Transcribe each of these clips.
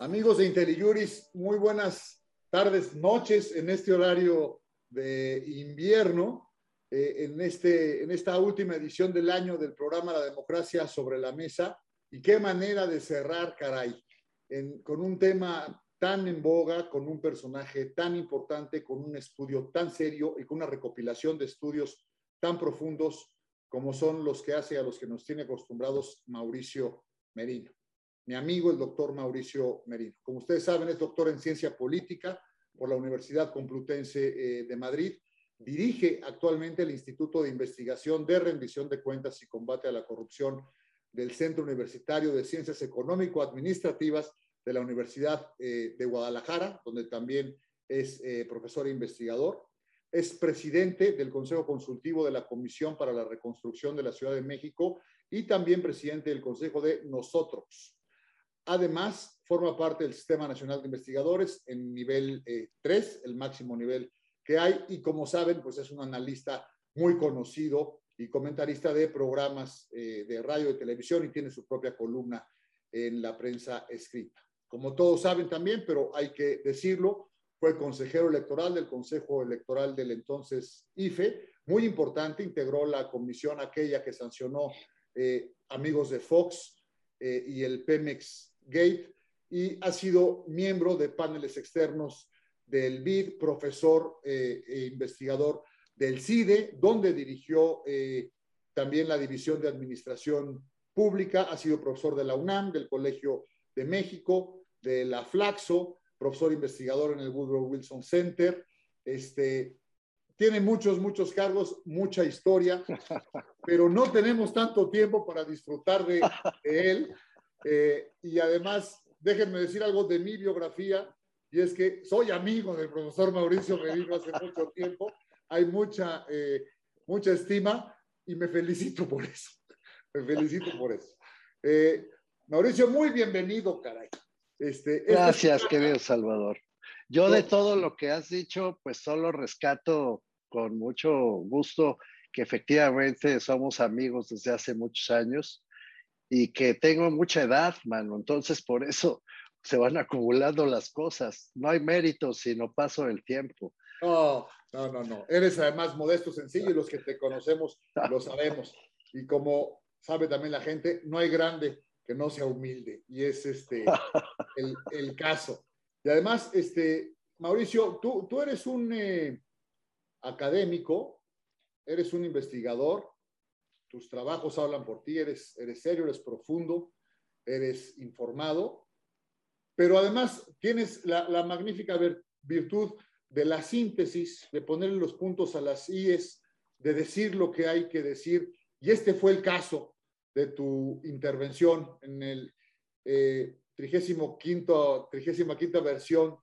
Amigos de IntelliJuris, muy buenas tardes, noches en este horario de invierno, eh, en, este, en esta última edición del año del programa La Democracia sobre la Mesa. Y qué manera de cerrar, caray, con un tema tan en boga, con un personaje tan importante, con un estudio tan serio y con una recopilación de estudios tan profundos como son los que hace a los que nos tiene acostumbrados Mauricio Merino mi amigo, el doctor Mauricio Merino. Como ustedes saben, es doctor en ciencia política por la Universidad Complutense eh, de Madrid. Dirige actualmente el Instituto de Investigación de Rendición de Cuentas y Combate a la Corrupción del Centro Universitario de Ciencias Económico-Administrativas de la Universidad eh, de Guadalajara, donde también es eh, profesor e investigador. Es presidente del Consejo Consultivo de la Comisión para la Reconstrucción de la Ciudad de México y también presidente del Consejo de Nosotros, Además, forma parte del Sistema Nacional de Investigadores en nivel 3, eh, el máximo nivel que hay, y como saben, pues es un analista muy conocido y comentarista de programas eh, de radio y televisión y tiene su propia columna en la prensa escrita. Como todos saben también, pero hay que decirlo, fue consejero electoral del Consejo Electoral del entonces IFE, muy importante, integró la comisión aquella que sancionó eh, amigos de Fox y el Pemex Gate y ha sido miembro de paneles externos del BID, profesor eh, e investigador del CIDE, donde dirigió eh, también la División de Administración Pública, ha sido profesor de la UNAM, del Colegio de México, de la Flaxo, profesor investigador en el Woodrow Wilson Center. Este, tiene muchos, muchos cargos, mucha historia, pero no tenemos tanto tiempo para disfrutar de, de él. Eh, y además, déjenme decir algo de mi biografía, y es que soy amigo del profesor Mauricio Merino hace mucho tiempo, hay mucha, eh, mucha estima y me felicito por eso, me felicito por eso. Eh, Mauricio, muy bienvenido, caray. Este, Gracias, querido Salvador. Yo de todo lo que has dicho, pues solo rescato con mucho gusto que efectivamente somos amigos desde hace muchos años y que tengo mucha edad, mano. Entonces, por eso se van acumulando las cosas. No hay mérito, sino paso del tiempo. No, no, no, no. Eres además modesto, sencillo y los que te conocemos lo sabemos. Y como sabe también la gente, no hay grande que no sea humilde. Y es este el, el caso. Y además, este, Mauricio, tú, tú eres un eh, académico, eres un investigador, tus trabajos hablan por ti, eres, eres serio, eres profundo, eres informado, pero además tienes la, magnífica virtud de la síntesis, de ponerle los puntos a las IES, de decir lo que hay que decir. Y este fue el caso de tu intervención en el eh, 35, 35 versión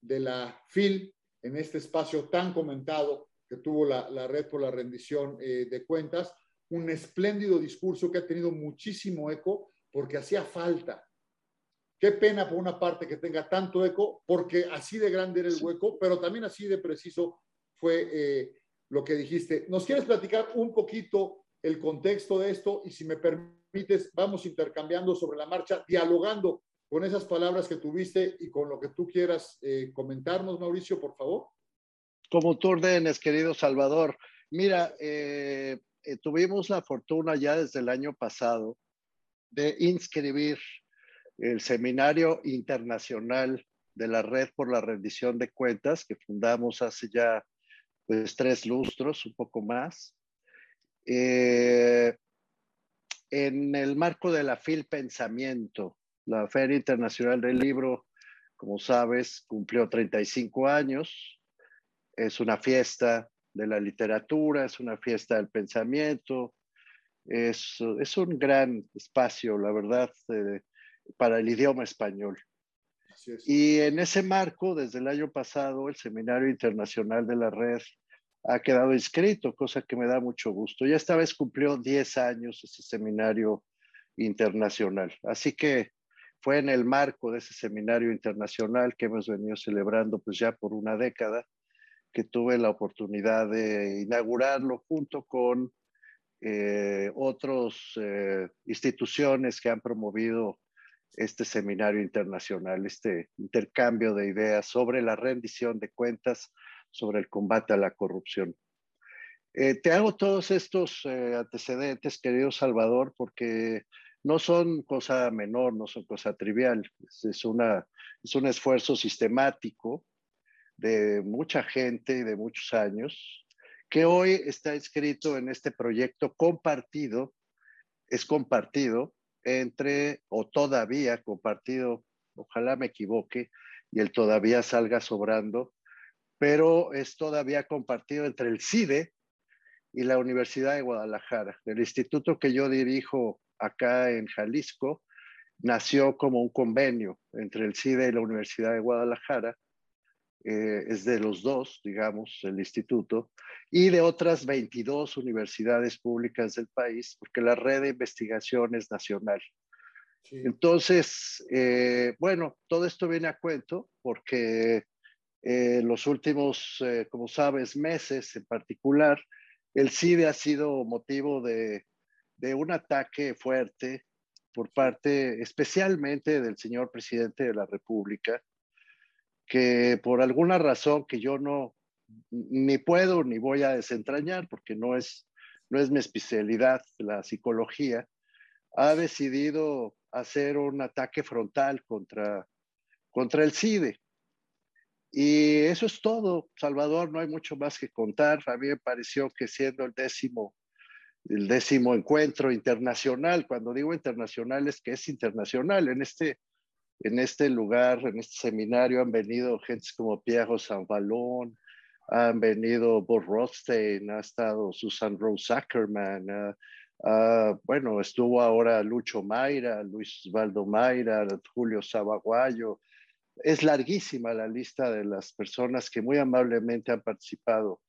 de la FIL, en este espacio tan comentado que tuvo la, red por la rendición eh, de cuentas un espléndido discurso que ha tenido muchísimo eco porque hacía falta. Qué pena por una parte que tenga tanto eco, porque así de grande era el hueco, pero también así de preciso fue eh, lo que dijiste. ¿Nos quieres platicar un poquito el contexto de esto? Y si me permites, vamos intercambiando sobre la marcha, dialogando con esas palabras que tuviste y con lo que tú quieras eh, comentarnos, Mauricio, por favor. Como tú ordenes, querido Salvador. Mira, eh, eh, tuvimos la fortuna ya desde el año pasado de inscribir el Seminario Internacional de la Red por la Rendición de Cuentas, que fundamos hace ya pues, tres lustros, un poco más. Eh, en el marco de la FIL Pensamiento, la Feria Internacional del Libro, como sabes, cumplió 35 años. Es una fiesta de la literatura, es una fiesta del pensamiento, es, es un gran espacio, la verdad, para el idioma español. Y en ese marco, desde el año pasado, el Seminario Internacional de la Red ha quedado inscrito, cosa que me da mucho gusto. Ya esta vez cumplió 10 años ese seminario internacional. Así que fue en el marco de ese seminario internacional que hemos venido celebrando pues ya por una década, que tuve la oportunidad de inaugurarlo junto con eh, otras eh, instituciones que han promovido este seminario internacional, este intercambio de ideas sobre la rendición de cuentas, sobre el combate a la corrupción. Eh, te hago todos estos eh, antecedentes, querido Salvador, porque no son cosa menor, no son cosa trivial. Es, una, es un esfuerzo sistemático de mucha gente y de muchos años que hoy está escrito en este proyecto compartido, es compartido entre, o todavía compartido, ojalá me equivoque y el todavía salga sobrando, pero es todavía compartido entre el CIDE y la Universidad de Guadalajara. El instituto que yo dirijo acá en Jalisco nació como un convenio entre el CIDE y la Universidad de Guadalajara. Eh, es de los dos, digamos, el instituto, y de otras 22 universidades públicas del país, porque la red de investigación es nacional. Entonces, eh, bueno, todo esto viene a cuento porque eh, los últimos, como sabes, meses en particular, el CIDE ha sido motivo de, un ataque fuerte por parte especialmente del señor presidente de la República, que por alguna razón que yo no ni puedo ni voy a desentrañar porque no es, no es mi especialidad la psicología, ha decidido hacer un ataque frontal contra, contra el CIDE. Y eso es todo, Salvador, no hay mucho más que contar. A mí me pareció que siendo el décimo, el décimo encuentro internacional, cuando digo internacional es que es internacional. En este, en este lugar, en este seminario han venido gentes como Pierre Sanvalón, han venido Bob Rothstein, ha estado Susan Rose Ackerman, bueno, estuvo ahora Lucho Mayra, Luis Valdo Mayra, Julio Sabaguayo, es larguísima la lista de las personas que muy amablemente han participado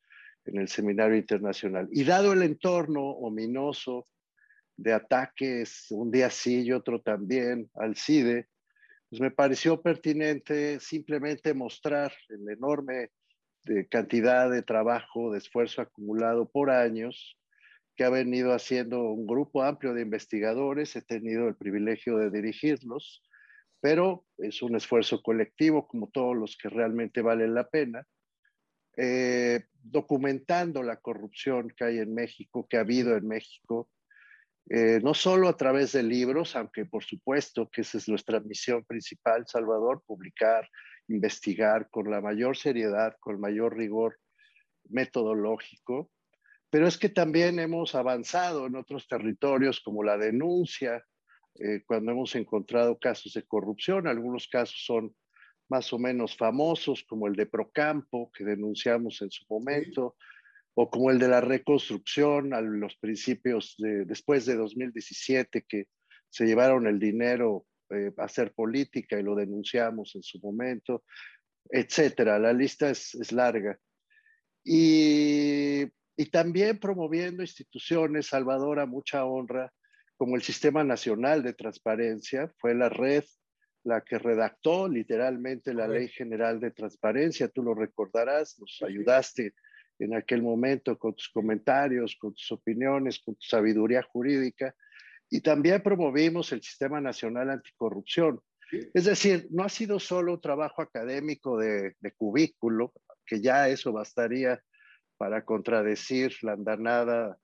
en el seminario internacional. Y dado el entorno ominoso de ataques, un día sí y otro también, al CIDE, pues me pareció pertinente simplemente mostrar la enorme cantidad de trabajo, de esfuerzo acumulado por años que ha venido haciendo un grupo amplio de investigadores. He tenido el privilegio de dirigirlos pero es un esfuerzo colectivo como todos los que realmente valen la pena, eh, documentando la corrupción que hay en México, que ha habido en México, eh, no solo a través de libros, aunque por supuesto que esa es nuestra misión principal, Salvador, publicar, investigar con la mayor seriedad, con el mayor rigor metodológico, pero es que también hemos avanzado en otros territorios como la denuncia, eh, cuando hemos encontrado casos de corrupción. Algunos casos son más o menos famosos, como el de Procampo, que denunciamos en su momento, o como el de la reconstrucción a los principios de, después de 2017, que se llevaron el dinero eh, a hacer política y lo denunciamos en su momento, etcétera. La lista es, es larga. Y, y también promoviendo instituciones, Salvador, a mucha honra, como el Sistema Nacional de Transparencia, fue la red la que redactó literalmente la Ley General de Transparencia, tú lo recordarás, nos ayudaste en aquel momento con tus comentarios, con tus opiniones, con tu sabiduría jurídica, y también promovimos el Sistema Nacional Anticorrupción. Es decir, no ha sido solo un trabajo académico de, de cubículo, que ya eso bastaría para contradecir la andanada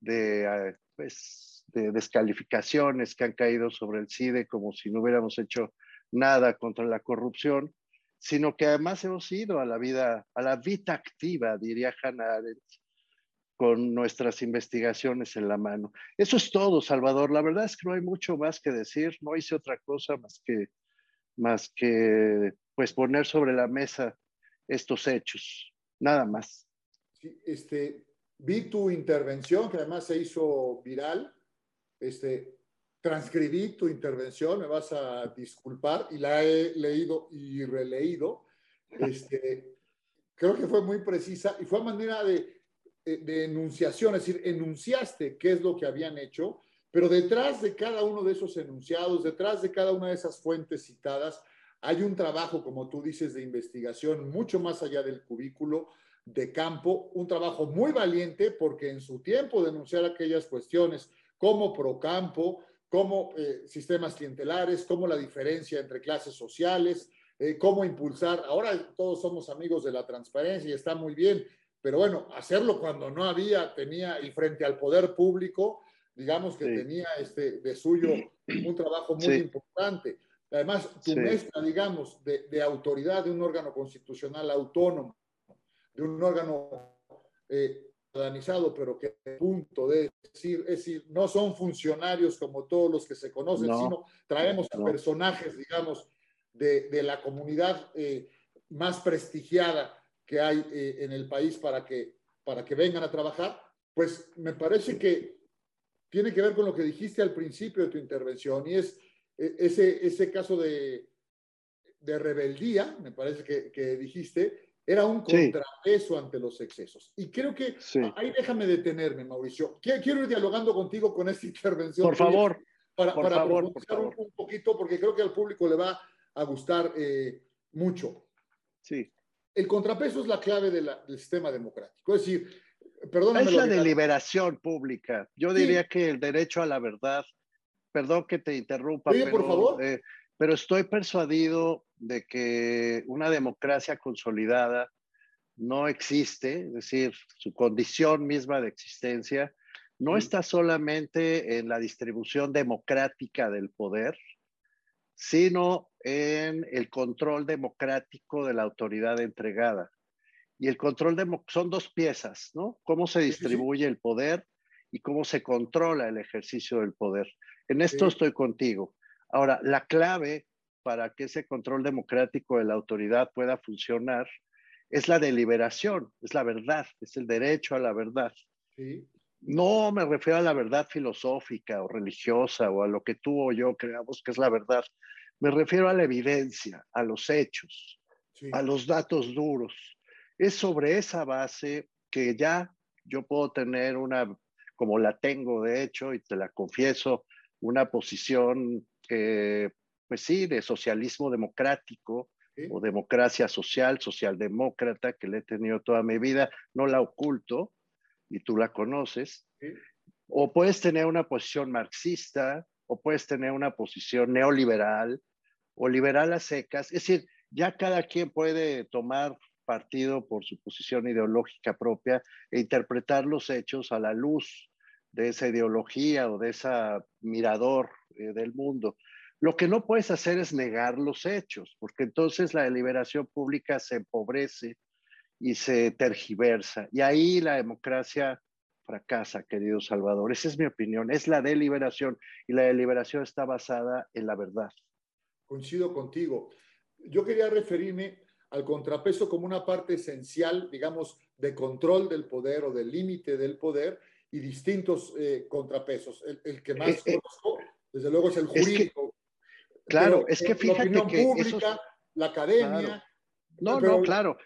de eh, pues, de descalificaciones que han caído sobre el CIDE como si no hubiéramos hecho nada contra la corrupción, sino que además hemos ido a la vida, a la vida activa, diría Hannah Arendt, con nuestras investigaciones en la mano. Eso es todo, Salvador. La verdad es que no hay mucho más que decir. No hice otra cosa más que, más que pues poner sobre la mesa estos hechos. Nada más. Este, vi tu intervención, que además se hizo viral este, transcribí tu intervención, me vas a disculpar, y la he leído y releído. Este, creo que fue muy precisa y fue manera de, de enunciación, es decir, enunciaste qué es lo que habían hecho, pero detrás de cada uno de esos enunciados, detrás de cada una de esas fuentes citadas, hay un trabajo, como tú dices, de investigación mucho más allá del cubículo, de campo, un trabajo muy valiente porque en su tiempo denunciar aquellas cuestiones como Procampo, cómo eh, sistemas clientelares, cómo la diferencia entre clases sociales, eh, cómo impulsar. Ahora todos somos amigos de la transparencia y está muy bien, pero bueno, hacerlo cuando no había, tenía, y frente al poder público, digamos que tenía este, de suyo un trabajo muy importante. Además, tu mezcla, digamos, de, de, autoridad de un órgano constitucional autónomo, de un órgano eh, pero que punto de decir, es decir, no son funcionarios como todos los que se conocen, sino traemos a personajes, digamos, de, de la comunidad eh, más prestigiada que hay eh, en el país para que, para que vengan a trabajar, pues me parece que tiene que ver con lo que dijiste al principio de tu intervención y es e, ese, ese caso de, de rebeldía, me parece que, que dijiste, era un contrapeso ante los excesos. Y creo que ahí déjame detenerme, Mauricio. Quiero ir dialogando contigo con esta intervención. Por favor. Para, por para favor, Un, poquito, porque creo que al público le va a gustar eh, mucho. Sí. El contrapeso es la clave del sistema democrático. Es decir, perdóname. Es la deliberación pública. Yo diría que el derecho a la verdad, perdón que te interrumpa, pero, por favor. Eh, pero estoy persuadido de que una democracia consolidada no existe, es decir, su condición misma de existencia no está solamente en la distribución democrática del poder, sino en el control democrático de la autoridad entregada. Y el control son dos piezas, ¿no? Cómo se distribuye el poder y cómo se controla el ejercicio del poder. En esto estoy contigo. Ahora, la clave para que ese control democrático de la autoridad pueda funcionar es la deliberación, es la verdad, es el derecho a la verdad. No me refiero a la verdad filosófica o religiosa o a lo que tú o yo creamos que es la verdad. Me refiero a la evidencia, a los hechos, a los datos duros. Es sobre esa base que ya yo puedo tener una, como la tengo de hecho, y te la confieso, una posición que pues sí, de socialismo democrático o democracia social, socialdemócrata, que le he tenido toda mi vida, no la oculto y tú la conoces. O puedes tener una posición marxista, o puedes tener una posición neoliberal o liberal a secas. Es decir, ya cada quien puede tomar partido por su posición ideológica propia e interpretar los hechos a la luz de esa ideología o de ese mirador eh, del mundo. Lo que no puedes hacer es negar los hechos, porque entonces la deliberación pública se empobrece y se tergiversa. Y ahí la democracia fracasa, querido Salvador. Esa es mi opinión. Es la deliberación y la deliberación está basada en la verdad. Coincido contigo. Yo quería referirme al contrapeso como una parte esencial, digamos, de control del poder o del límite del poder y distintos eh, contrapesos. El, que más eh, eh, conozco, desde luego, es el jurídico, Claro, es que fíjate la que. Pública, la academia. No, no, claro.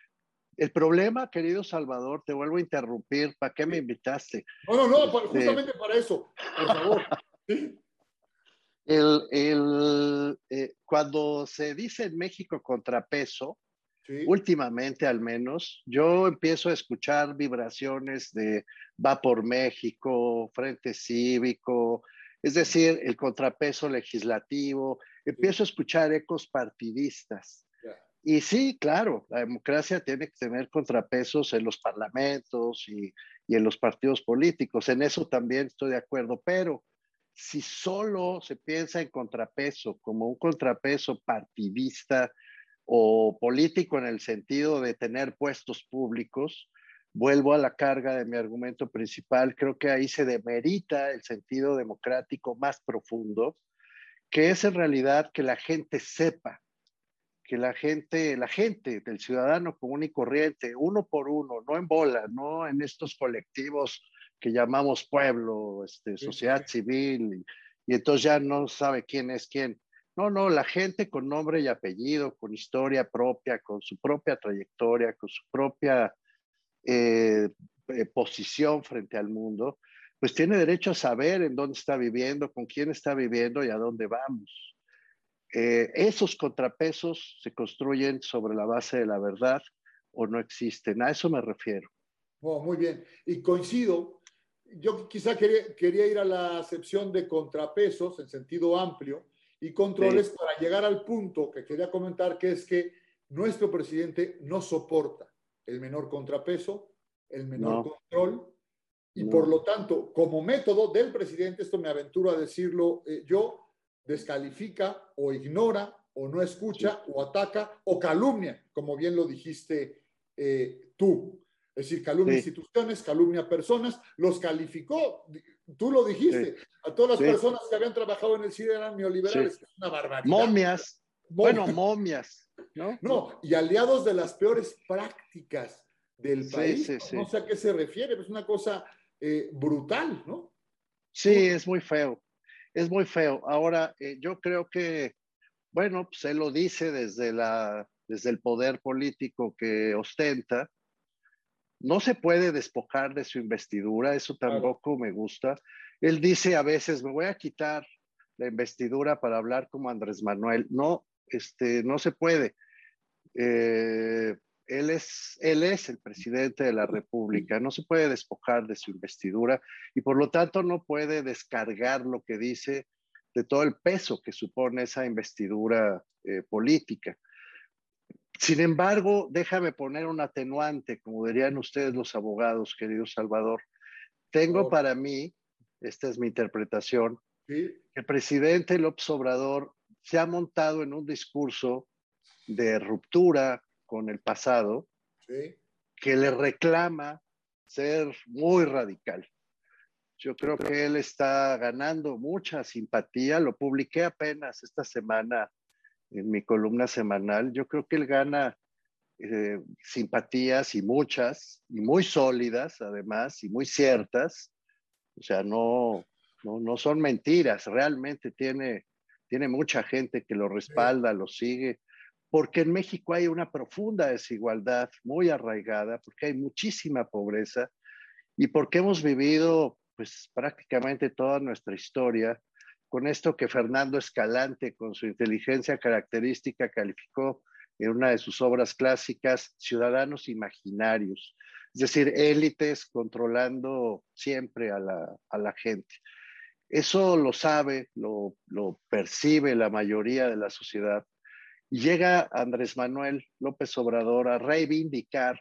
El problema, querido Salvador, te vuelvo a interrumpir. ¿Para qué me invitaste? No, no, no, este justamente para eso, por favor. el, el, eh, cuando se dice en México contrapeso, últimamente al menos, yo empiezo a escuchar vibraciones de Va por México, Frente Cívico, es decir, el contrapeso legislativo, empiezo a escuchar ecos partidistas. Y sí, claro, la democracia tiene que tener contrapesos en los parlamentos y, y en los partidos políticos. En eso también estoy de acuerdo, pero si solo se piensa en contrapeso como un contrapeso partidista o político en el sentido de tener puestos públicos, vuelvo a la carga de mi argumento principal, creo que ahí se demerita el sentido democrático más profundo, que es en realidad que la gente sepa, que la gente, la gente del ciudadano común y corriente, uno por uno, no en bola, no en estos colectivos que llamamos pueblo, este, sociedad civil, y, y entonces ya no sabe quién es quién. No, no, la gente con nombre y apellido, con historia propia, con su propia trayectoria, con su propia eh, eh, posición frente al mundo, pues tiene derecho a saber en dónde está viviendo, con quién está viviendo y a dónde vamos. Eh, esos contrapesos se construyen sobre la base de la verdad o no existen. A eso me refiero. Oh, muy bien. Y coincido, yo quizá quería, quería, ir a la acepción de contrapesos en sentido amplio y controles para llegar al punto que quería comentar, que es que nuestro presidente no soporta el menor contrapeso, el menor control, y por lo tanto, como método del presidente, esto me aventuro a decirlo eh, yo, descalifica o ignora o no escucha o ataca o calumnia, como bien lo dijiste eh, tú. Es decir, calumnia instituciones, calumnia personas, los calificó, tú lo dijiste, a todas las personas que habían trabajado en el CIDE eran neoliberales, es una barbaridad. Momias, bueno, momias, ¿no? No, y aliados de las peores prácticas del país. No sé a qué se refiere, es una cosa eh, brutal, ¿no? Sí, es muy feo, es muy feo. Ahora, eh, yo creo que, bueno, pues él lo dice desde, la, desde el poder político que ostenta, no se puede despojar de su investidura, eso tampoco me gusta. Él dice a veces, me voy a quitar la investidura para hablar como Andrés Manuel. No, este, no se puede. Eh, él, es, él es el presidente de la República, no se puede despojar de su investidura y por lo tanto no puede descargar lo que dice de todo el peso que supone esa investidura eh, política. Sin embargo, déjame poner un atenuante, como dirían ustedes los abogados, querido Salvador. Tengo para mí, esta es mi interpretación, que el presidente López Obrador se ha montado en un discurso de ruptura con el pasado que le reclama ser muy radical. Yo creo que él está ganando mucha simpatía. Lo publiqué apenas esta semana en mi columna semanal, yo creo que él gana eh, simpatías y muchas, y muy sólidas además, y muy ciertas. O sea, no, no, no son mentiras, realmente tiene, tiene mucha gente que lo respalda, lo sigue, porque en México hay una profunda desigualdad muy arraigada, porque hay muchísima pobreza y porque hemos vivido pues prácticamente toda nuestra historia con esto que Fernando Escalante, con su inteligencia característica, calificó en una de sus obras clásicas, ciudadanos imaginarios, es decir, élites controlando siempre a la, gente. Eso lo sabe, lo, percibe la mayoría de la sociedad. Llega Andrés Manuel López Obrador a reivindicar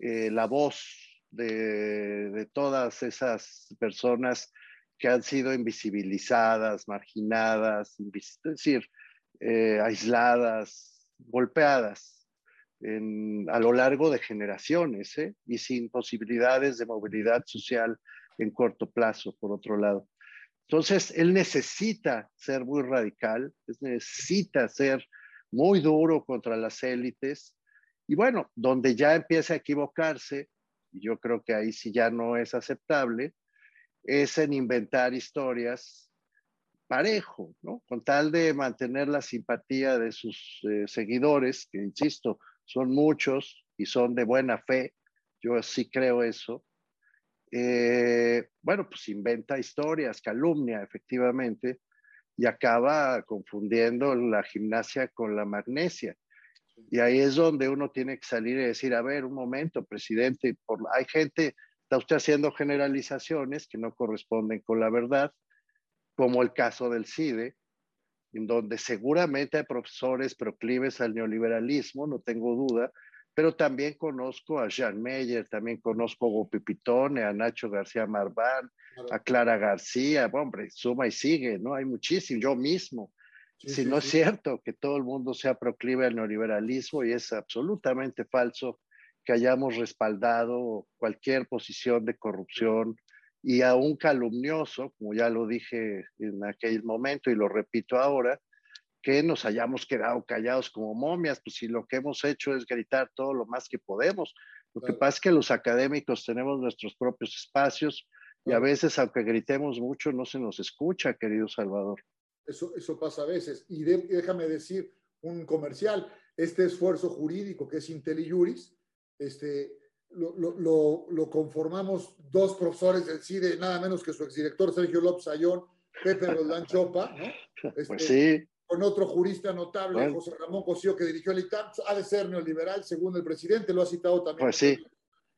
eh, la voz de, de, todas esas personas que han sido invisibilizadas, marginadas, es decir, eh, aisladas, golpeadas a lo largo de generaciones ¿eh? y sin posibilidades de movilidad social en corto plazo, por otro lado. Entonces, él necesita ser muy radical, necesita ser muy duro contra las élites y bueno, donde ya empieza a equivocarse, y yo creo que ahí sí ya no es aceptable, es en inventar historias parejo, ¿no? Con tal de mantener la simpatía de sus eh, seguidores, que insisto, son muchos y son de buena fe, yo sí creo eso. Eh, bueno, pues inventa historias, calumnia, efectivamente, y acaba confundiendo la gimnasia con la magnesia. Y ahí es donde uno tiene que salir y decir, a ver, un momento, presidente, por, hay gente Está usted haciendo generalizaciones que no corresponden con la verdad, como el caso del CIDE, en donde seguramente hay profesores proclives al neoliberalismo, no tengo duda, pero también conozco a Jean Meyer, también conozco a Gopi Pitone, a Nacho García Marván, a Clara García, hombre, suma y sigue, ¿no? Hay muchísimo, yo mismo. si no es cierto que todo el mundo sea proclive al neoliberalismo y es absolutamente falso que hayamos respaldado cualquier posición de corrupción y a un calumnioso, como ya lo dije en aquel momento y lo repito ahora, que nos hayamos quedado callados como momias, pues si lo que hemos hecho es gritar todo lo más que podemos. Lo que pasa es que los académicos tenemos nuestros propios espacios y a veces, aunque gritemos mucho, no se nos escucha, querido Salvador. Eso, eso pasa a veces. Y déjame decir un comercial, este esfuerzo jurídico que es IntelliJuris, este, lo, lo, lo, conformamos dos profesores del CIDE, nada menos que su exdirector Sergio López Ayón, Pepe Roldán Chopa, ¿no? Este, pues sí. Con otro jurista notable, José Ramón Cosío, que dirigió el ITAM, ha de ser neoliberal, según el presidente, lo ha citado también. Pues sí.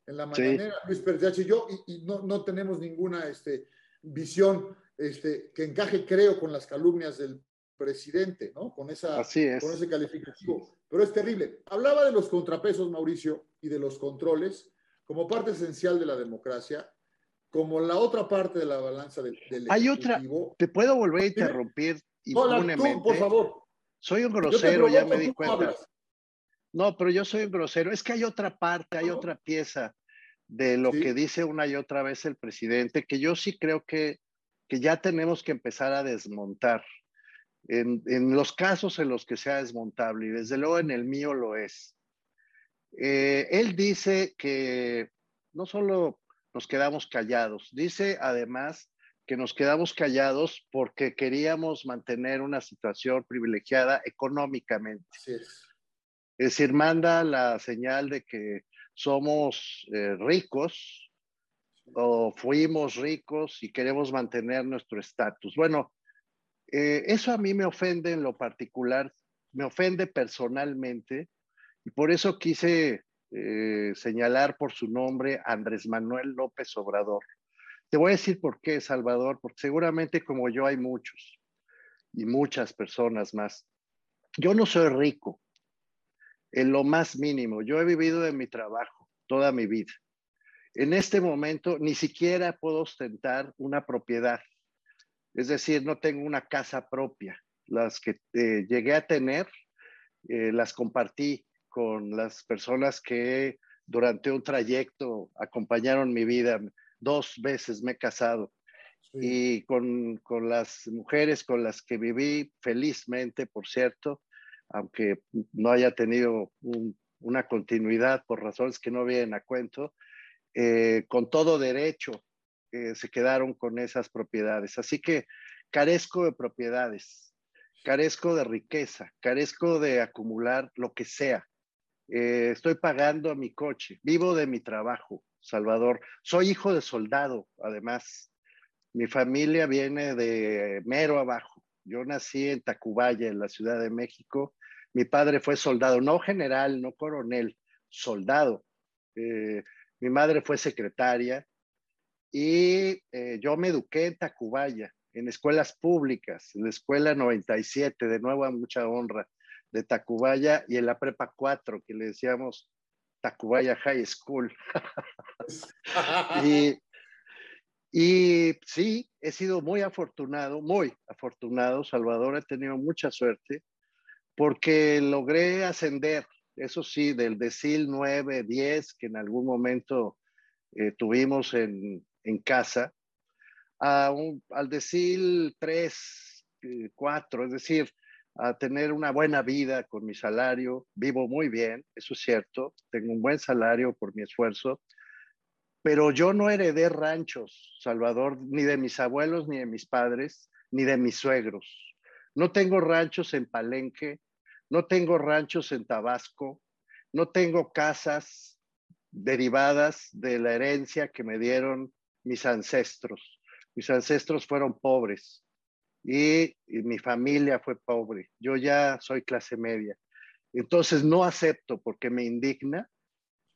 en la mañanera, Luis Pérez y yo, y, no, no, tenemos ninguna este, visión este, que encaje, creo, con las calumnias del presidente, ¿no? Con, esa, con ese calificativo. Pero es terrible. Hablaba de los contrapesos, Mauricio, y de los controles como parte esencial de la democracia, como la otra parte de la balanza del, del Hay otra, te puedo volver a interrumpir impunemente. Tú, por favor. Soy un grosero, ya me di cuenta. No, pero yo soy un grosero. Es que hay otra parte, hay otra pieza de lo que dice una y otra vez el presidente, que yo sí creo que, que ya tenemos que empezar a desmontar. En, en, los casos en los que sea desmontable, y desde luego en el mío lo es. Eh, él dice que no solo nos quedamos callados, dice además que nos quedamos callados porque queríamos mantener una situación privilegiada económicamente. es. decir, manda la señal de que somos eh, ricos o fuimos ricos y queremos mantener nuestro estatus. Bueno, eh, eso a mí me ofende en lo particular, me ofende personalmente y por eso quise eh, señalar por su nombre Andrés Manuel López Obrador. Te voy a decir por qué, Salvador, porque seguramente como yo hay muchos y muchas personas más. Yo no soy rico, en lo más mínimo. Yo he vivido de mi trabajo toda mi vida. En este momento ni siquiera puedo ostentar una propiedad. Es decir, no tengo una casa propia. Las que eh, llegué a tener, eh, las compartí con las personas que durante un trayecto acompañaron mi vida dos veces me he casado y con, con, las mujeres con las que viví felizmente, por cierto, aunque no haya tenido una continuidad por razones que no vienen a cuento, eh, con todo derecho eh, se quedaron con esas propiedades. Así que carezco de propiedades, carezco de riqueza, carezco de acumular lo que sea. Eh, estoy pagando mi coche, vivo de mi trabajo, Salvador. Soy hijo de soldado, además. Mi familia viene de mero abajo. Yo nací en Tacubaya, en la Ciudad de México. Mi padre fue soldado, no general, no coronel, soldado. Eh, mi madre fue secretaria y eh, yo me eduqué en Tacubaya, en escuelas públicas, en la escuela 97, de nuevo a mucha honra, de Tacubaya y en la prepa 4, que le decíamos Tacubaya High School. y, sí, he sido muy afortunado, muy afortunado, Salvador, he tenido mucha suerte porque logré ascender, eso sí, del decil 9, 10, que en algún momento eh, tuvimos en, casa, al decil 3, 4, es decir, a tener una buena vida con mi salario. Vivo muy bien, eso es cierto. Tengo un buen salario por mi esfuerzo. Pero yo no heredé ranchos, Salvador, ni de mis abuelos, ni de mis padres, ni de mis suegros. No tengo ranchos en Palenque, no tengo ranchos en Tabasco, no tengo casas derivadas de la herencia que me dieron mis ancestros. Mis ancestros fueron pobres y, mi familia fue pobre. Yo ya soy clase media. Entonces no acepto porque me indigna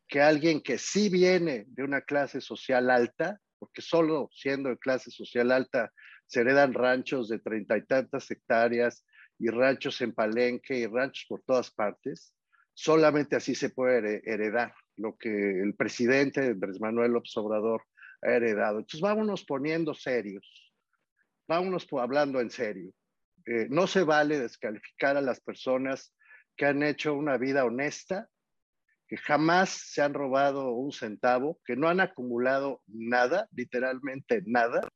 que alguien que sí viene de una clase social alta, porque solo siendo de clase social alta se heredan ranchos de treinta y tantas hectáreas y ranchos en Palenque y ranchos por todas partes, solamente así se puede heredar lo que el presidente Andrés Manuel López Obrador ha heredado. Entonces vámonos poniendo serios vámonos hablando en serio. Eh, no se vale descalificar a las personas que han hecho una vida honesta, que jamás se han robado un centavo, que no han acumulado nada, literalmente nada,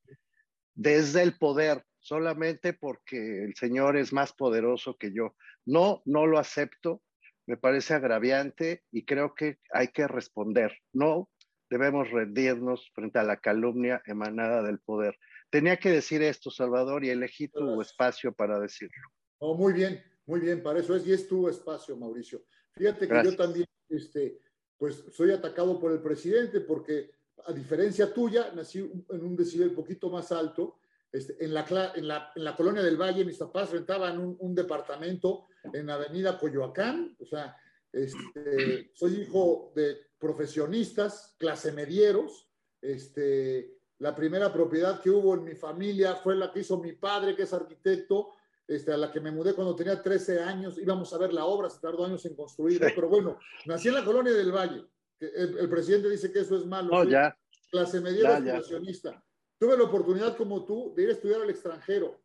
desde el poder, solamente porque el Señor es más poderoso que yo. No, no lo acepto, me parece agraviante y creo que hay que responder. No debemos rendirnos frente a la calumnia emanada del poder. Tenía que decir esto, Salvador, y elegí tu espacio para decirlo. Oh, muy bien, muy bien, para eso es, y es tu espacio, Mauricio. Fíjate que yo también, este, pues, soy atacado por el presidente porque, a diferencia tuya, nací en un decibel poquito más alto. Este, en, la, en, la, en la colonia del Valle, mis papás rentaban un, un departamento en Avenida Coyoacán, o sea, este, soy hijo de profesionistas, clase medieros. Este, la primera propiedad que hubo en mi familia fue la que hizo mi padre, que es arquitecto, este, a la que me mudé cuando tenía 13 años. Íbamos a ver la obra, se tardó años en construir, pero bueno, nací en la colonia del Valle. El, presidente dice que eso es malo. No, ya. Clase profesionista. Tuve la oportunidad, como tú, de ir a estudiar al extranjero.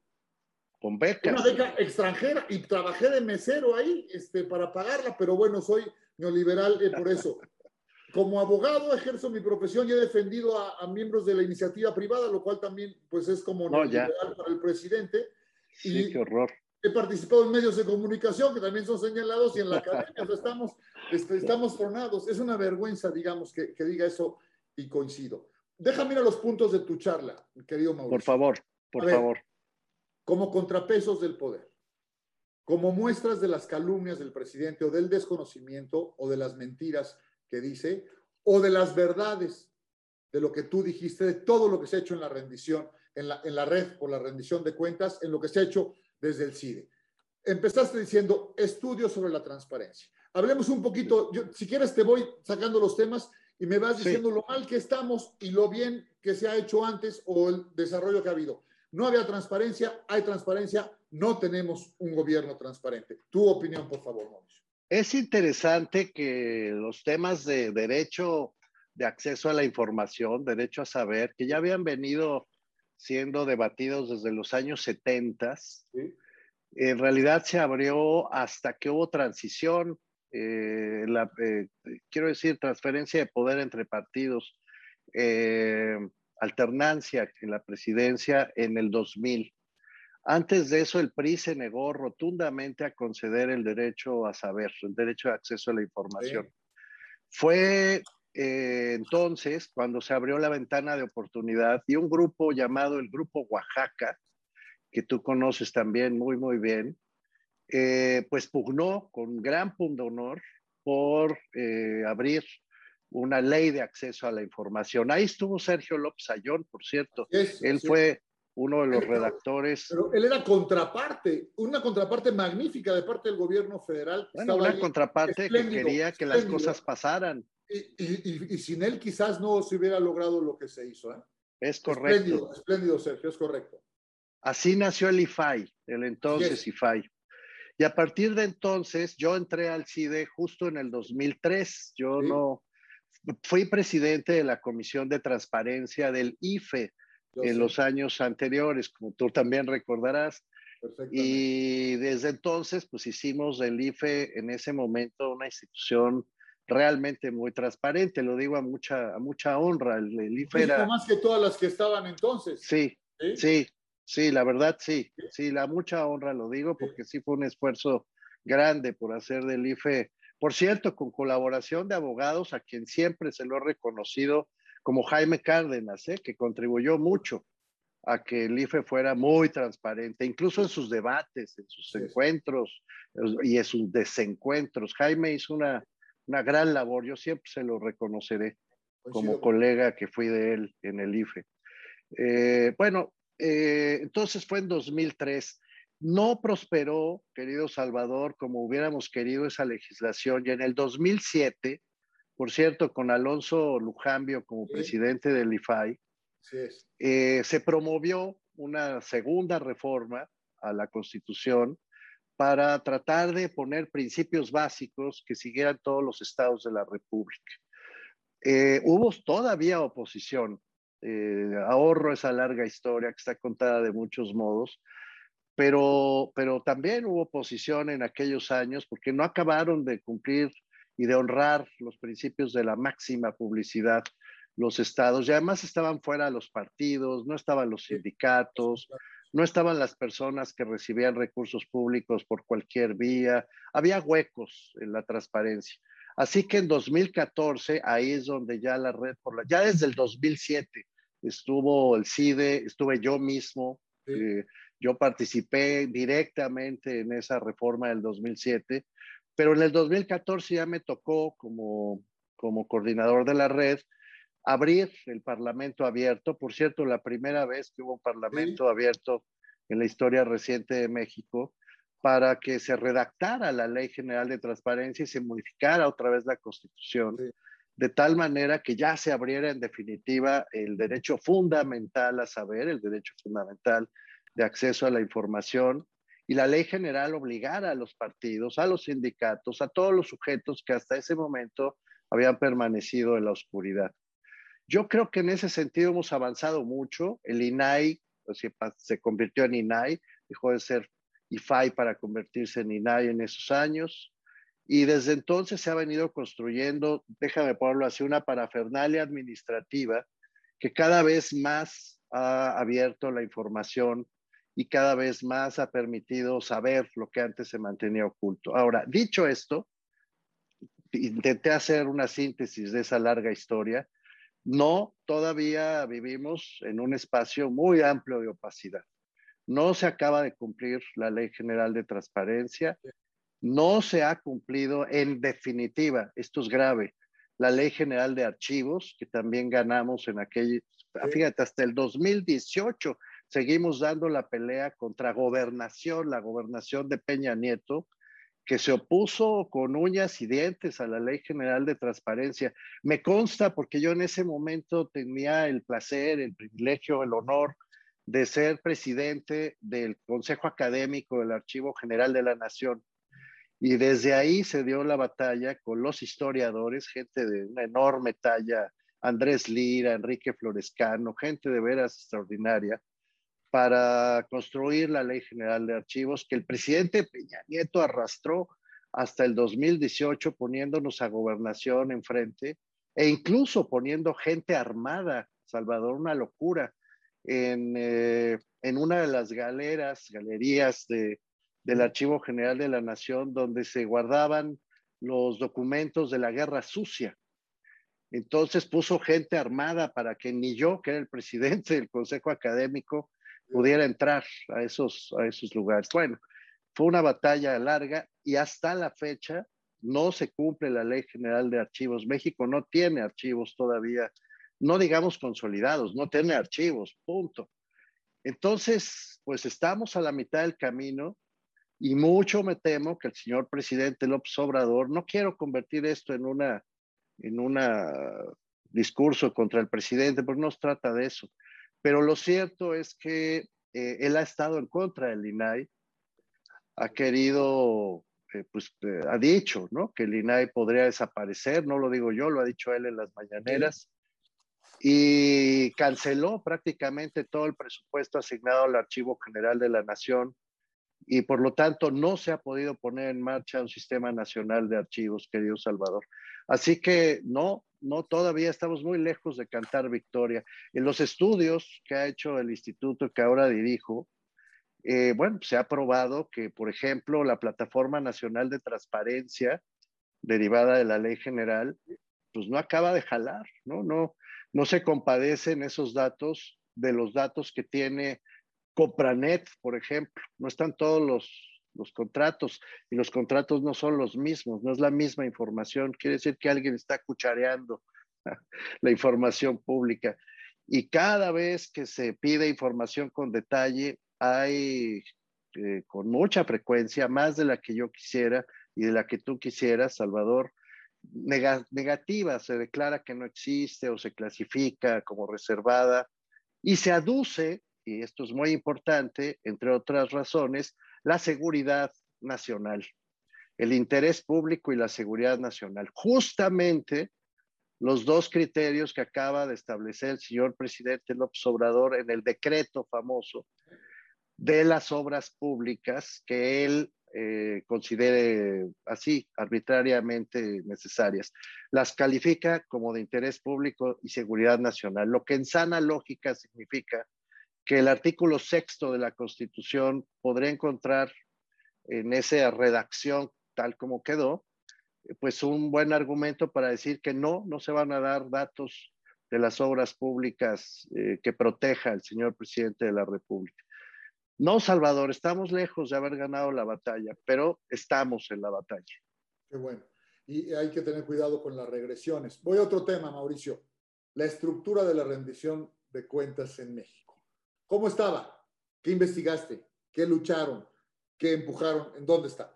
Con becas. Una beca extranjera y trabajé de mesero ahí este, para pagarla, pero bueno, soy neoliberal eh, por eso. Como abogado ejerzo mi profesión y he defendido a, miembros de la iniciativa privada, lo cual también pues es como no, neoliberal para el presidente. Sí, y qué horror. He participado en medios de comunicación que también son señalados y en la academia estamos, este, estamos tronados. Es una vergüenza, digamos, que, que diga eso y coincido. Déjame ir a los puntos de tu charla, querido Mauricio. Por favor, por favor. Como contrapesos del poder, como muestras de las calumnias del presidente o del desconocimiento o de las mentiras que dice, o de las verdades de lo que tú dijiste, de todo lo que se ha hecho en la rendición, en la, en la red por la rendición de cuentas, en lo que se ha hecho desde el CIDE. Empezaste diciendo estudios sobre la transparencia. Hablemos un poquito, yo, si quieres te voy sacando los temas y me vas diciendo lo mal que estamos y lo bien que se ha hecho antes o el desarrollo que ha habido. No había transparencia, hay transparencia, no tenemos un gobierno transparente. Tu opinión, por favor, Mauricio. Es interesante que los temas de derecho de acceso a la información, derecho a saber, que ya habían venido siendo debatidos desde los años 70, en realidad se abrió hasta que hubo transición, eh, la, eh, quiero decir, transferencia de poder entre partidos, eh, alternancia en la presidencia en el 2000. Antes de eso, el PRI se negó rotundamente a conceder el derecho a saber, el derecho de acceso a la información. Fue eh, entonces cuando se abrió la ventana de oportunidad y un grupo llamado el Grupo Oaxaca, que tú conoces también muy, muy bien, eh, pues pugnó con gran honor por eh, abrir una ley de acceso a la información. Ahí estuvo Sergio López Ayón, por cierto. Él fue uno de los redactores. Pero él era contraparte, una contraparte magnífica de parte del gobierno federal. Bueno, una contraparte que quería que las cosas pasaran. Y, sin él quizás no se hubiera logrado lo que se hizo. ¿eh? Es correcto. Espléndido, espléndido, Sergio, es correcto. Así nació el IFAI, el entonces IFAI. Y a partir de entonces yo entré al CIDE justo en el 2003. Yo no fui presidente de la Comisión de Transparencia del IFE en los años anteriores, como tú también recordarás. Y desde entonces, pues hicimos del IFE en ese momento una institución realmente muy transparente, lo digo a mucha, a mucha honra. El, IFE era... Más que todas las que estaban entonces. Sí, sí, sí, la verdad sí, sí, la mucha honra lo digo porque sí fue un esfuerzo grande por hacer del IFE, por cierto, con colaboración de abogados a quien siempre se lo he reconocido como Jaime Cárdenas, ¿eh? que contribuyó mucho a que el IFE fuera muy transparente, incluso en sus debates, en sus encuentros y en sus desencuentros. Jaime hizo una, una gran labor, yo siempre se lo reconoceré como colega que fui de él en el IFE. Eh, bueno, eh, entonces fue en 2003. No prosperó, querido Salvador, como hubiéramos querido esa legislación, y en el 2007 por cierto, con Alonso Lujambio como presidente del IFAI, eh, se promovió una segunda reforma a la Constitución para tratar de poner principios básicos que siguieran todos los estados de la República. Eh, hubo todavía oposición. Eh, ahorro esa larga historia que está contada de muchos modos, pero, pero también hubo oposición en aquellos años porque no acabaron de cumplir y de honrar los principios de la máxima publicidad los estados. Y además estaban fuera los partidos, no estaban los sindicatos, no estaban las personas que recibían recursos públicos por cualquier vía. Había huecos en la transparencia. Así que en 2014, ahí es donde ya la red, por la, ya desde el 2007, estuvo el CIDE, estuve yo mismo, eh, yo participé directamente en esa reforma del 2007 pero en el 2014 ya me tocó como, como coordinador de la red abrir el Parlamento abierto. Por cierto, la primera vez que hubo un Parlamento abierto en la historia reciente de México para que se redactara la Ley General de Transparencia y se modificara otra vez la Constitución. de tal manera que ya se abriera en definitiva el derecho fundamental a saber, el derecho fundamental de acceso a la información y la ley general obligara a los partidos, a los sindicatos, a todos los sujetos que hasta ese momento habían permanecido en la oscuridad. Yo creo que en ese sentido hemos avanzado mucho. El INAI se convirtió en INAI, dejó de ser IFAI para convertirse en INAI en esos años. Y desde entonces se ha venido construyendo, déjame ponerlo así, una parafernalia administrativa que cada vez más ha abierto la información y cada vez más ha permitido saber lo que antes se mantenía oculto. Ahora, dicho esto, intenté hacer una síntesis de esa larga historia. No, todavía vivimos en un espacio muy amplio de opacidad. No se acaba de cumplir la Ley General de Transparencia. No se ha cumplido en definitiva, esto es grave, la Ley General de Archivos, que también ganamos en aquel, fíjate, hasta el 2018 seguimos dando la pelea contra gobernación, la gobernación de Peña Nieto, que se opuso con uñas y dientes a la Ley General de Transparencia. Me consta porque yo en ese momento tenía el placer, el privilegio, el honor de ser presidente del Consejo Académico del Archivo General de la Nación. Y desde ahí se dio la batalla con los historiadores, gente de una enorme talla, Andrés Lira, Enrique Florescano, gente de veras extraordinaria, para construir la Ley General de Archivos que el presidente Peña Nieto arrastró hasta el 2018 poniéndonos a gobernación enfrente e incluso poniendo gente armada, Salvador, una locura, en, eh, en una de las galeras, galerías de, del Archivo General de la Nación, donde se guardaban los documentos de la guerra sucia. Entonces puso gente armada para que ni yo, que era el presidente del Consejo Académico, pudiera entrar a esos, a esos lugares. Bueno, fue una batalla larga y hasta la fecha no se cumple la Ley General de Archivos. México no tiene archivos todavía, no digamos consolidados, no tiene archivos, punto. Entonces, pues estamos a la mitad del camino y mucho me temo que el señor presidente López Obrador, no quiero convertir esto en una, en una discurso contra el presidente, porque no se trata de eso. Pero lo cierto es que eh, él ha estado en contra del INAI, ha querido, eh, pues eh, ha dicho, ¿no? Que el INAI podría desaparecer, no lo digo yo, lo ha dicho él en las mañaneras, y canceló prácticamente todo el presupuesto asignado al Archivo General de la Nación y por lo tanto no se ha podido poner en marcha un sistema nacional de archivos, querido Salvador. Así que no, no, todavía estamos muy lejos de cantar victoria. En los estudios que ha hecho el instituto que ahora dirijo, eh, bueno, se ha probado que, por ejemplo, la Plataforma Nacional de Transparencia, derivada de la ley general, pues no acaba de jalar, ¿no? No, no se compadecen esos datos de los datos que tiene Copranet, por ejemplo. No están todos los contratos y los contratos no son los mismos, no es la misma información. Quiere decir que alguien está cuchareando la información pública. Y cada vez que se pide información con detalle, hay eh, con mucha frecuencia, más de la que yo quisiera y de la que tú quisieras, Salvador, negativa, se declara que no existe o se clasifica como reservada y se aduce, y esto es muy importante, entre otras razones, la seguridad nacional, el interés público y la seguridad nacional. Justamente los dos criterios que acaba de establecer el señor presidente López Obrador en el decreto famoso de las obras públicas que él eh, considere así arbitrariamente necesarias. Las califica como de interés público y seguridad nacional, lo que en sana lógica significa que el artículo sexto de la Constitución podría encontrar en esa redacción tal como quedó, pues un buen argumento para decir que no, no se van a dar datos de las obras públicas eh, que proteja el señor presidente de la República. No, Salvador, estamos lejos de haber ganado la batalla, pero estamos en la batalla. Qué bueno. Y hay que tener cuidado con las regresiones. Voy a otro tema, Mauricio. La estructura de la rendición de cuentas en México. ¿Cómo estaba? ¿Qué investigaste? ¿Qué lucharon? ¿Qué empujaron? ¿En dónde está?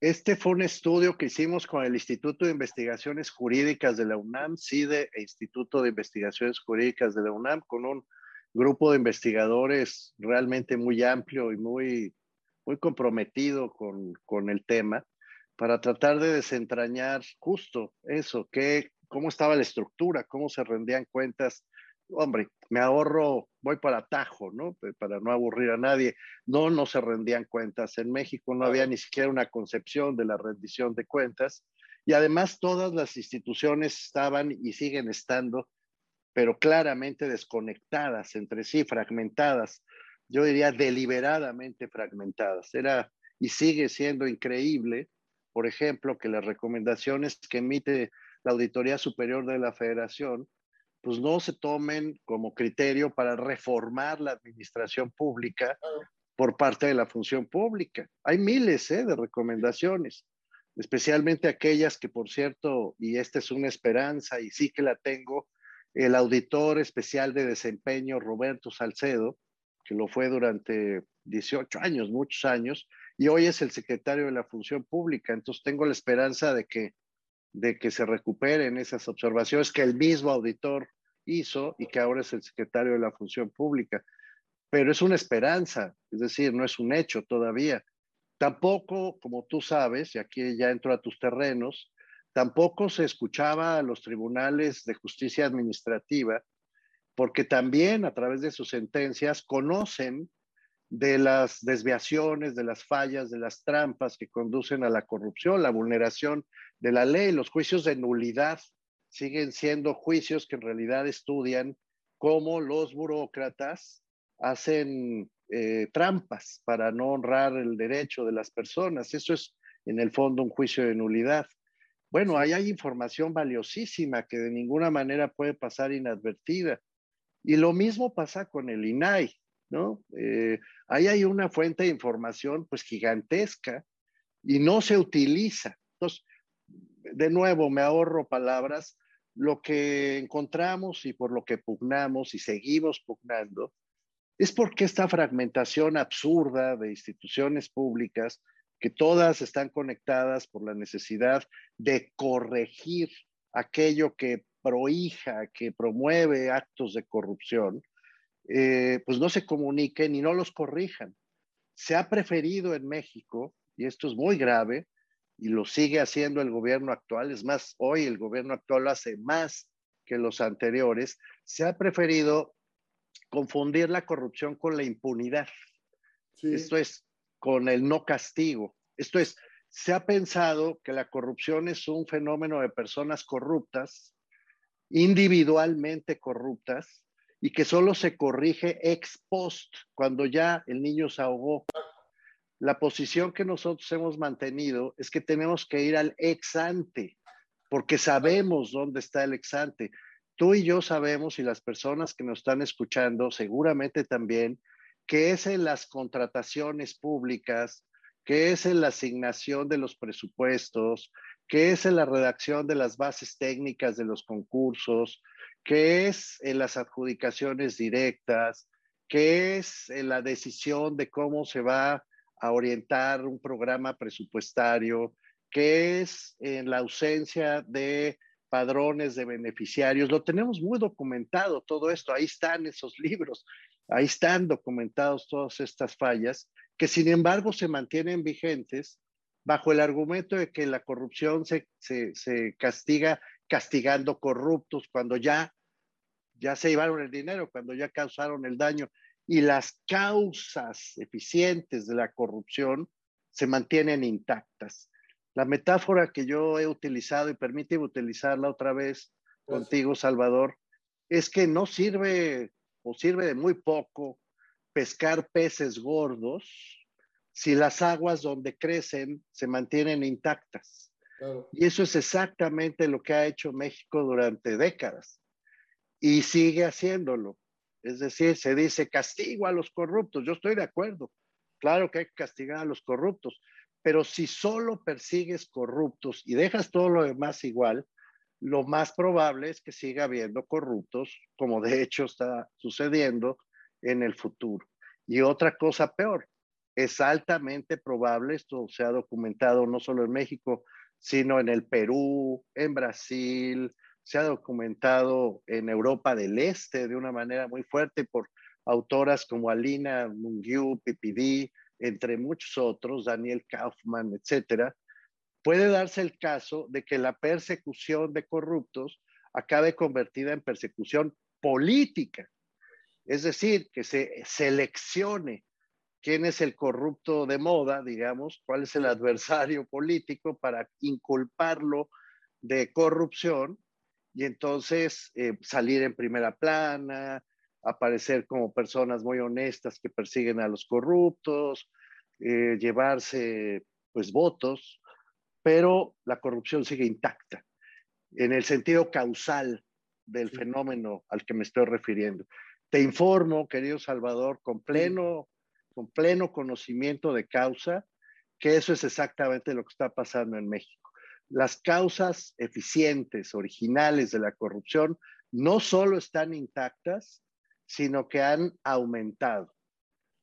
Este fue un estudio que hicimos con el Instituto de Investigaciones Jurídicas de la UNAM, CIDE e Instituto de Investigaciones Jurídicas de la UNAM, con un grupo de investigadores realmente muy amplio y muy, muy comprometido con, con el tema, para tratar de desentrañar justo eso, que, cómo estaba la estructura, cómo se rendían cuentas hombre, me ahorro, voy para Tajo, ¿no? Para no aburrir a nadie. No, no se rendían cuentas. En México no había ni siquiera una concepción de la rendición de cuentas. Y además todas las instituciones estaban y siguen estando, pero claramente desconectadas entre sí, fragmentadas. Yo diría deliberadamente fragmentadas. Era y sigue siendo increíble, por ejemplo, que las recomendaciones que emite la Auditoría Superior de la Federación pues no se tomen como criterio para reformar la administración pública por parte de la función pública. Hay miles ¿eh? de recomendaciones, especialmente aquellas que, por cierto, y esta es una esperanza y sí que la tengo, el auditor especial de desempeño Roberto Salcedo, que lo fue durante 18 años, muchos años, y hoy es el secretario de la función pública. Entonces tengo la esperanza de que de que se recuperen esas observaciones que el mismo auditor hizo y que ahora es el secretario de la Función Pública. Pero es una esperanza, es decir, no es un hecho todavía. Tampoco, como tú sabes, y aquí ya entro a tus terrenos, tampoco se escuchaba a los tribunales de justicia administrativa, porque también a través de sus sentencias conocen de las desviaciones, de las fallas, de las trampas que conducen a la corrupción, la vulneración de la ley, los juicios de nulidad siguen siendo juicios que en realidad estudian cómo los burócratas hacen eh, trampas para no honrar el derecho de las personas. Eso es en el fondo un juicio de nulidad. Bueno, ahí hay información valiosísima que de ninguna manera puede pasar inadvertida. Y lo mismo pasa con el INAI. ¿No? Eh, ahí hay una fuente de información pues gigantesca y no se utiliza. Entonces, de nuevo, me ahorro palabras. Lo que encontramos y por lo que pugnamos y seguimos pugnando es porque esta fragmentación absurda de instituciones públicas, que todas están conectadas por la necesidad de corregir aquello que prohija, que promueve actos de corrupción, eh, pues no se comuniquen y no los corrijan. Se ha preferido en México, y esto es muy grave, y lo sigue haciendo el gobierno actual, es más, hoy el gobierno actual lo hace más que los anteriores, se ha preferido confundir la corrupción con la impunidad. Esto es, con el no castigo. Esto es, se ha pensado que la corrupción es un fenómeno de personas corruptas, individualmente corruptas, y que solo se corrige ex post, cuando ya el niño se ahogó. La posición que nosotros hemos mantenido es que tenemos que ir al ex ante, porque sabemos dónde está el ex ante. Tú y yo sabemos, y las personas que nos están escuchando seguramente también, que es en las contrataciones públicas, que es en la asignación de los presupuestos, que es en la redacción de las bases técnicas de los concursos, que es en las adjudicaciones directas, que es en la decisión de cómo se va a orientar un programa presupuestario, que es en la ausencia de padrones de beneficiarios. Lo tenemos muy documentado todo esto, ahí están esos libros, ahí están documentados todas estas fallas, que sin embargo se mantienen vigentes bajo el argumento de que la corrupción se, se, se castiga castigando corruptos cuando ya, ya se llevaron el dinero, cuando ya causaron el daño. Y las causas eficientes de la corrupción se mantienen intactas. La metáfora que yo he utilizado y permíteme utilizarla otra vez contigo, Salvador, es que no sirve o sirve de muy poco pescar peces gordos si las aguas donde crecen se mantienen intactas. Y eso es exactamente lo que ha hecho México durante décadas y sigue haciéndolo. Es decir, se dice castigo a los corruptos. Yo estoy de acuerdo. Claro que hay que castigar a los corruptos, pero si solo persigues corruptos y dejas todo lo demás igual, lo más probable es que siga habiendo corruptos, como de hecho está sucediendo en el futuro. Y otra cosa peor, es altamente probable, esto se ha documentado no solo en México, sino en el Perú, en Brasil, se ha documentado en Europa del Este de una manera muy fuerte por autoras como Alina Mungiu, Pipidi, entre muchos otros, Daniel Kaufman, etcétera, puede darse el caso de que la persecución de corruptos acabe convertida en persecución política. Es decir, que se seleccione quién es el corrupto de moda, digamos, cuál es el adversario político para inculparlo de corrupción y entonces eh, salir en primera plana, aparecer como personas muy honestas que persiguen a los corruptos, eh, llevarse pues votos, pero la corrupción sigue intacta en el sentido causal del fenómeno al que me estoy refiriendo. Te informo, querido Salvador, con pleno, con pleno conocimiento de causa, que eso es exactamente lo que está pasando en México. Las causas eficientes, originales de la corrupción, no solo están intactas, sino que han aumentado.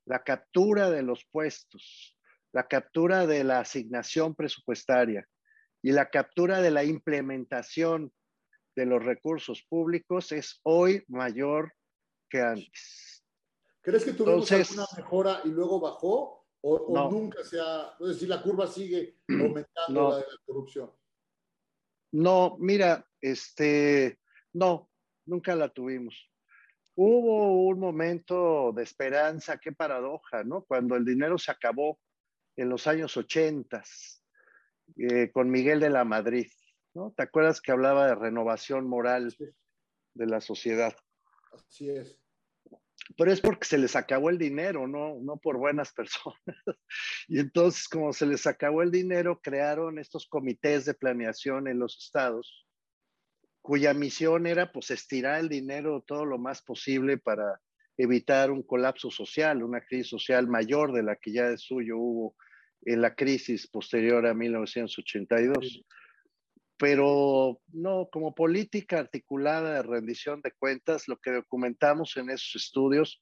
La captura de los puestos, la captura de la asignación presupuestaria y la captura de la implementación de los recursos públicos es hoy mayor que antes. ¿Crees que tuvimos alguna mejora y luego bajó? ¿O, nunca se ha, es decir, la curva sigue aumentando la de la corrupción? No, mira, este, no, nunca la tuvimos. Hubo un momento de esperanza, qué paradoja, ¿no? Cuando el dinero se acabó en los años ochentas, eh, con Miguel de la Madrid, ¿no? ¿Te acuerdas que hablaba de renovación moral de la sociedad? Así es. Pero es porque se les acabó el dinero, no, no por buenas personas. y entonces, como se les acabó el dinero, crearon estos comités de planeación en los estados, cuya misión era pues estirar el dinero todo lo más posible para evitar un colapso social, una crisis social mayor de la que ya de suyo hubo en la crisis posterior a 1982 pero no, como política articulada de rendición de cuentas, lo que documentamos en esos estudios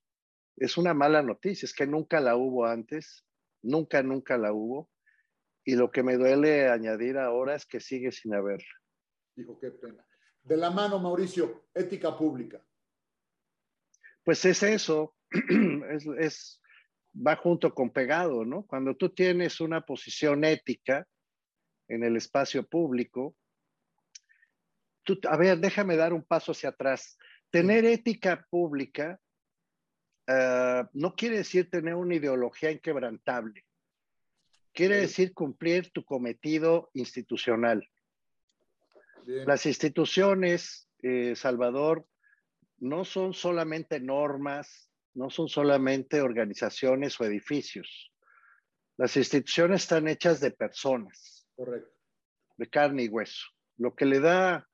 es una mala noticia, es que nunca la hubo antes, nunca, nunca la hubo, y lo que me duele añadir ahora es que sigue sin haberla. Dijo, qué pena. De la mano, Mauricio, ética pública. Pues es eso, es, es, va junto con pegado, ¿no? Cuando tú tienes una posición ética en el espacio público, a ver, déjame dar un paso hacia atrás. Tener ética pública eh, no quiere decir tener una ideología inquebrantable. Quiere decir cumplir tu cometido institucional. Las instituciones, eh, Salvador, no son solamente normas, no son solamente organizaciones o edificios. Las instituciones están hechas de personas. Correcto. De carne y hueso. Lo que le da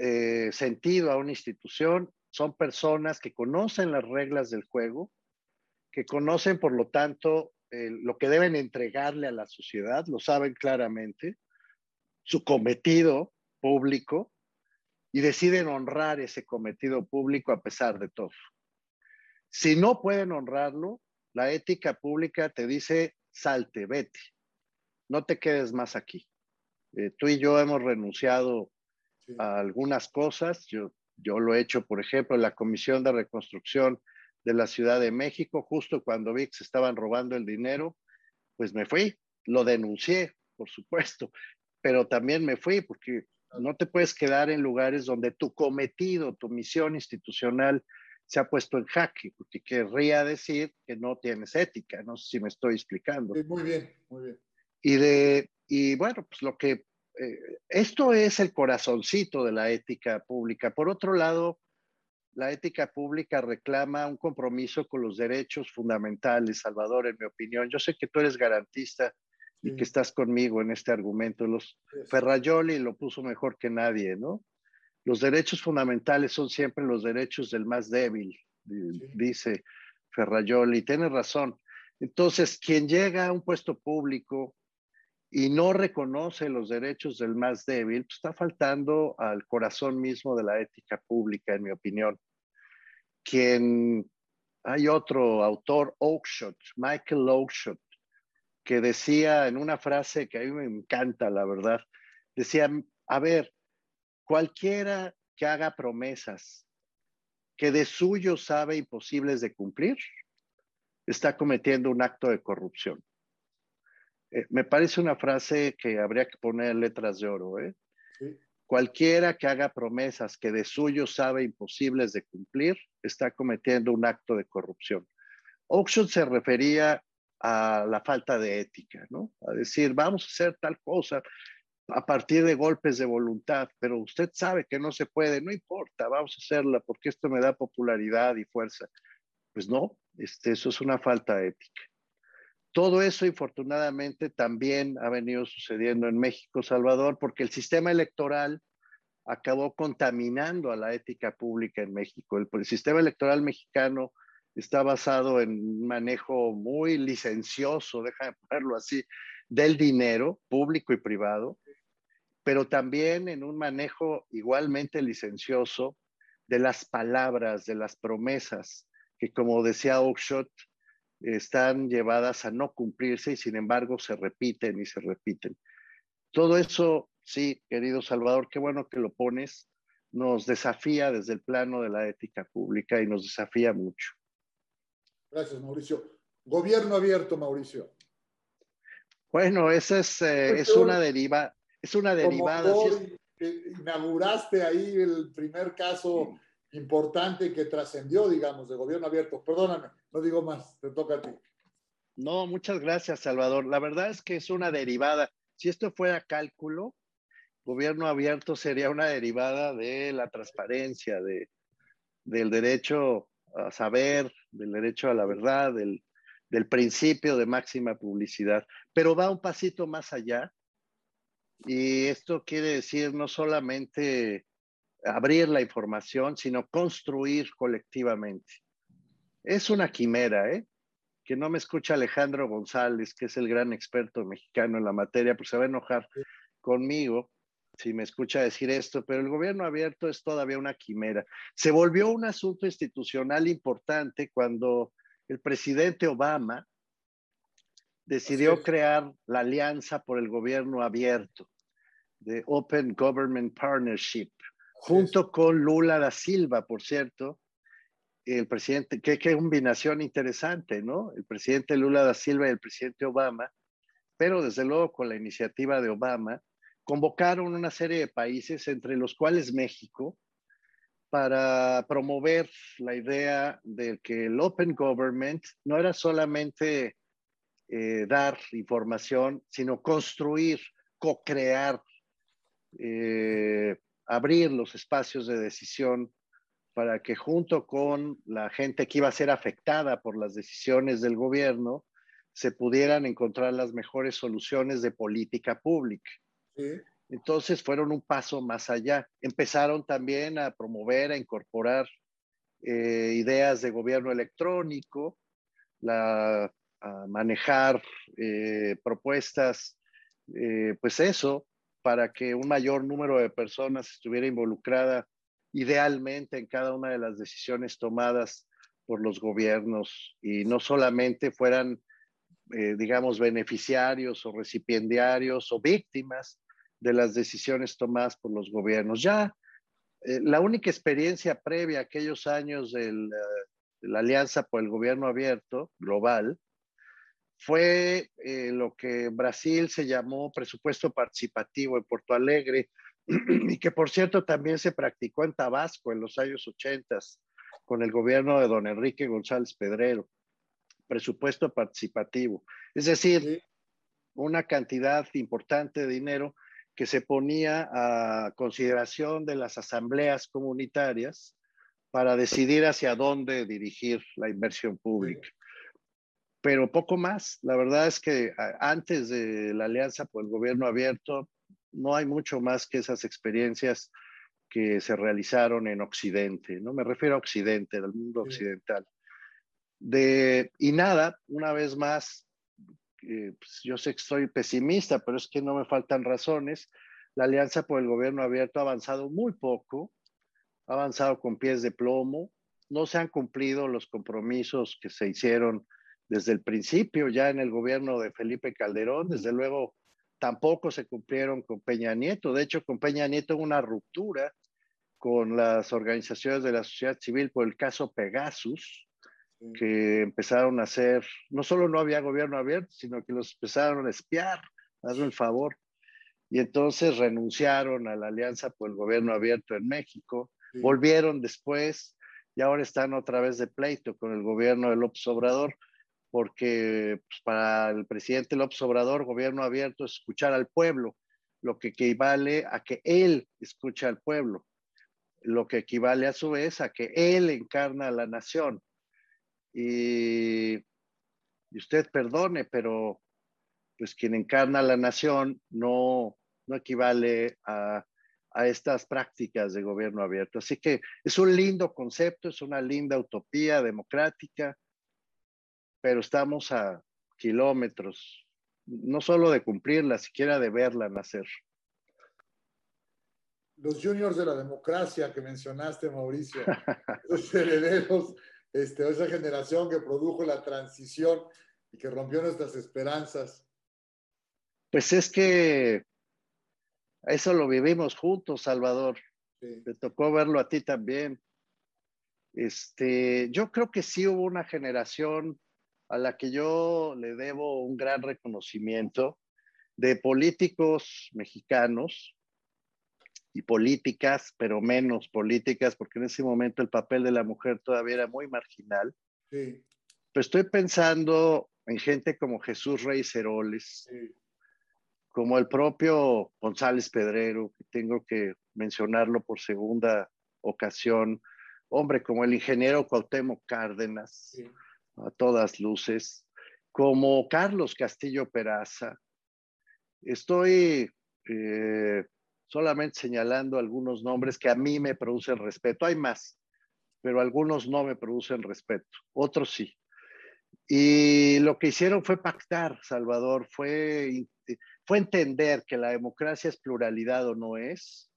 eh, sentido a una institución son personas que conocen las reglas del juego, que conocen, por lo tanto, lo que deben entregarle a la sociedad, lo saben claramente, su cometido público, y deciden honrar ese cometido público a pesar de todo. Si no pueden honrarlo, la ética pública te dice, salte, vete, no te quedes más aquí. Eh, tú y yo hemos renunciado algunas cosas. Yo, yo lo he hecho, por ejemplo, en la Comisión de Reconstrucción de la Ciudad de México, justo cuando vi que se estaban robando el dinero, pues me fui, lo denuncié, por supuesto, pero también me fui porque no te puedes quedar en lugares donde tu cometido, tu misión institucional se ha puesto en jaque, porque querría decir que no tienes ética, no sé si me estoy explicando. muy bien, muy bien. Y, de, y bueno, pues lo que esto es el corazoncito de la ética pública. Por otro lado, la ética pública reclama un compromiso con los derechos fundamentales, Salvador, en mi opinión. Yo sé que tú eres garantista y que estás conmigo en este argumento. Los Ferrayoli lo puso mejor que nadie, ¿no? Los derechos fundamentales son siempre los derechos del más débil, dice Ferrayoli. Tiene razón. Entonces, quien llega a un puesto público y no reconoce los derechos del más débil, pues está faltando al corazón mismo de la ética pública, en mi opinión. Quien hay otro autor, Oakeshott, Michael Oakeshott, que decía en una frase que a mí me encanta, la verdad, decía, a ver, cualquiera que haga promesas que de suyo sabe imposibles de cumplir, está cometiendo un acto de corrupción. Eh, me parece una frase que habría que poner letras de oro. ¿eh? Cualquiera que haga promesas que de suyo sabe imposibles de cumplir, está cometiendo un acto de corrupción. Oxford se refería a la falta de ética, ¿no? A decir, vamos a hacer tal cosa a partir de golpes de voluntad, pero usted sabe que no se puede, no importa, vamos a hacerla porque esto me da popularidad y fuerza. Pues no, este, eso es una falta de ética. Todo eso, infortunadamente, también ha venido sucediendo en México, Salvador, porque el sistema electoral acabó contaminando a la ética pública en México. El, sistema electoral mexicano está basado en un manejo muy licencioso, déjame ponerlo así, del dinero público y privado, pero también en un manejo igualmente licencioso de las palabras, de las promesas, que como decía Oakshott, están llevadas a no cumplirse y sin embargo se repiten y se repiten. Todo eso, sí, querido Salvador, qué bueno que lo pones, nos desafía desde el plano de la ética pública y nos desafía mucho. Gracias, Mauricio. Gobierno abierto, Mauricio. Bueno, esa es, eh, es una deriva, es una derivada. Inauguraste ahí el primer caso importante que trascendió, digamos, de gobierno abierto. Perdóname, no digo más, te toca a ti. No, muchas gracias, Salvador. La verdad es que es una derivada. Si esto fuera cálculo, gobierno abierto sería una derivada de la transparencia, de, del derecho a saber, del derecho a la verdad, del, del principio de máxima publicidad. Pero va un pasito más allá. Y esto quiere decir no solamente abrir la información, sino construir colectivamente. Es una quimera, ¿eh? Que no me escucha Alejandro González, que es el gran experto mexicano en la materia, pues se va a enojar conmigo si me escucha decir esto, pero el gobierno abierto es todavía una quimera. Se volvió un asunto institucional importante cuando el presidente Obama decidió crear la Alianza por el Gobierno Abierto, de Open Government Partnership, junto con Lula da Silva, por cierto, el presidente, que, una combinación interesante, ¿no? El presidente Lula da Silva y el presidente Obama, pero desde luego con la iniciativa de Obama, convocaron una serie de países, entre los cuales México, para promover la idea de que el Open Government no era solamente eh, dar información, sino construir, co-crear eh, abrir los espacios de decisión para que junto con la gente que iba a ser afectada por las decisiones del gobierno, se pudieran encontrar las mejores soluciones de política pública. Entonces fueron un paso más allá. Empezaron también a promover, a incorporar eh, ideas de gobierno electrónico, a manejar eh, propuestas, eh, pues eso, para que un mayor número de personas estuviera involucrada idealmente en cada una de las decisiones tomadas por los gobiernos y no solamente fueran, eh, digamos, beneficiarios o recipiendarios o víctimas de las decisiones tomadas por los gobiernos. Ya eh, la única experiencia previa a aquellos años de la Alianza por el Gobierno Abierto global fue eh, lo que Brasil se llamó presupuesto participativo en Porto Alegre y que por cierto también se practicó en Tabasco en los años 80 con el gobierno de don Enrique González Pedrero, presupuesto participativo. Es decir, una cantidad importante de dinero que se ponía a consideración de las asambleas comunitarias para decidir hacia dónde dirigir la inversión pública pero poco más. La verdad es que antes de la alianza por el gobierno abierto, no hay mucho más que esas experiencias que se realizaron en Occidente, ¿no? Me refiero a Occidente, del mundo occidental. De, y nada, una vez más, eh, pues yo sé que estoy pesimista, pero es que no me faltan razones. La alianza por el gobierno abierto ha avanzado muy poco, ha avanzado con pies de plomo, no se han cumplido los compromisos que se hicieron desde el principio ya en el gobierno de Felipe Calderón, desde luego tampoco se cumplieron con Peña Nieto. De hecho, con Peña Nieto hubo una ruptura con las organizaciones de la sociedad civil por el caso Pegasus, que empezaron a hacer, no solo no había gobierno abierto, sino que los empezaron a espiar, hazme el favor. Y entonces renunciaron a la alianza por el gobierno abierto en México, volvieron después y ahora están otra vez de pleito con el gobierno de López Obrador porque pues, para el presidente López Obrador, gobierno abierto es escuchar al pueblo, lo que equivale a que él escucha al pueblo, lo que equivale a su vez a que él encarna a la nación. Y, y usted perdone, pero pues quien encarna a la nación no, no equivale a, a estas prácticas de gobierno abierto. Así que es un lindo concepto, es una linda utopía democrática pero estamos a kilómetros, no solo de cumplirla, siquiera de verla nacer. Los juniors de la democracia que mencionaste, Mauricio, los herederos, este, esa generación que produjo la transición y que rompió nuestras esperanzas. Pues es que eso lo vivimos juntos, Salvador. Te tocó verlo a ti también. Este, yo creo que sí hubo una generación a la que yo le debo un gran reconocimiento de políticos mexicanos y políticas, pero menos políticas, porque en ese momento el papel de la mujer todavía era muy marginal. Sí. Pero estoy pensando en gente como Jesús Rey Ceroles, como el propio González Pedrero, que tengo que mencionarlo por segunda ocasión, hombre, como el ingeniero Cuauhtémoc Cárdenas, sí a todas luces, como Carlos Castillo Peraza. Estoy eh, solamente señalando algunos nombres que a mí me producen respeto. Hay más, pero algunos no me producen respeto, otros sí. Y lo que hicieron fue pactar, Salvador, fue, fue entender que la democracia es pluralidad o no es,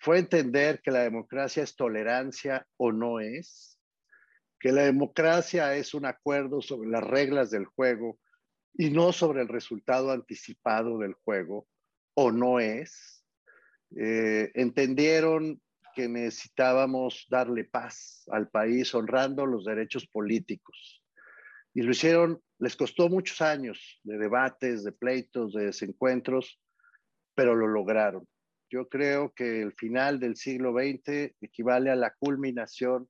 fue entender que la democracia es tolerancia o no es, que la democracia es un acuerdo sobre las reglas del juego y no sobre el resultado anticipado del juego, o no es. Eh, entendieron que necesitábamos darle paz al país honrando los derechos políticos. Y lo hicieron, les costó muchos años de debates, de pleitos, de desencuentros, pero lo lograron. Yo creo que el final del siglo XX equivale a la culminación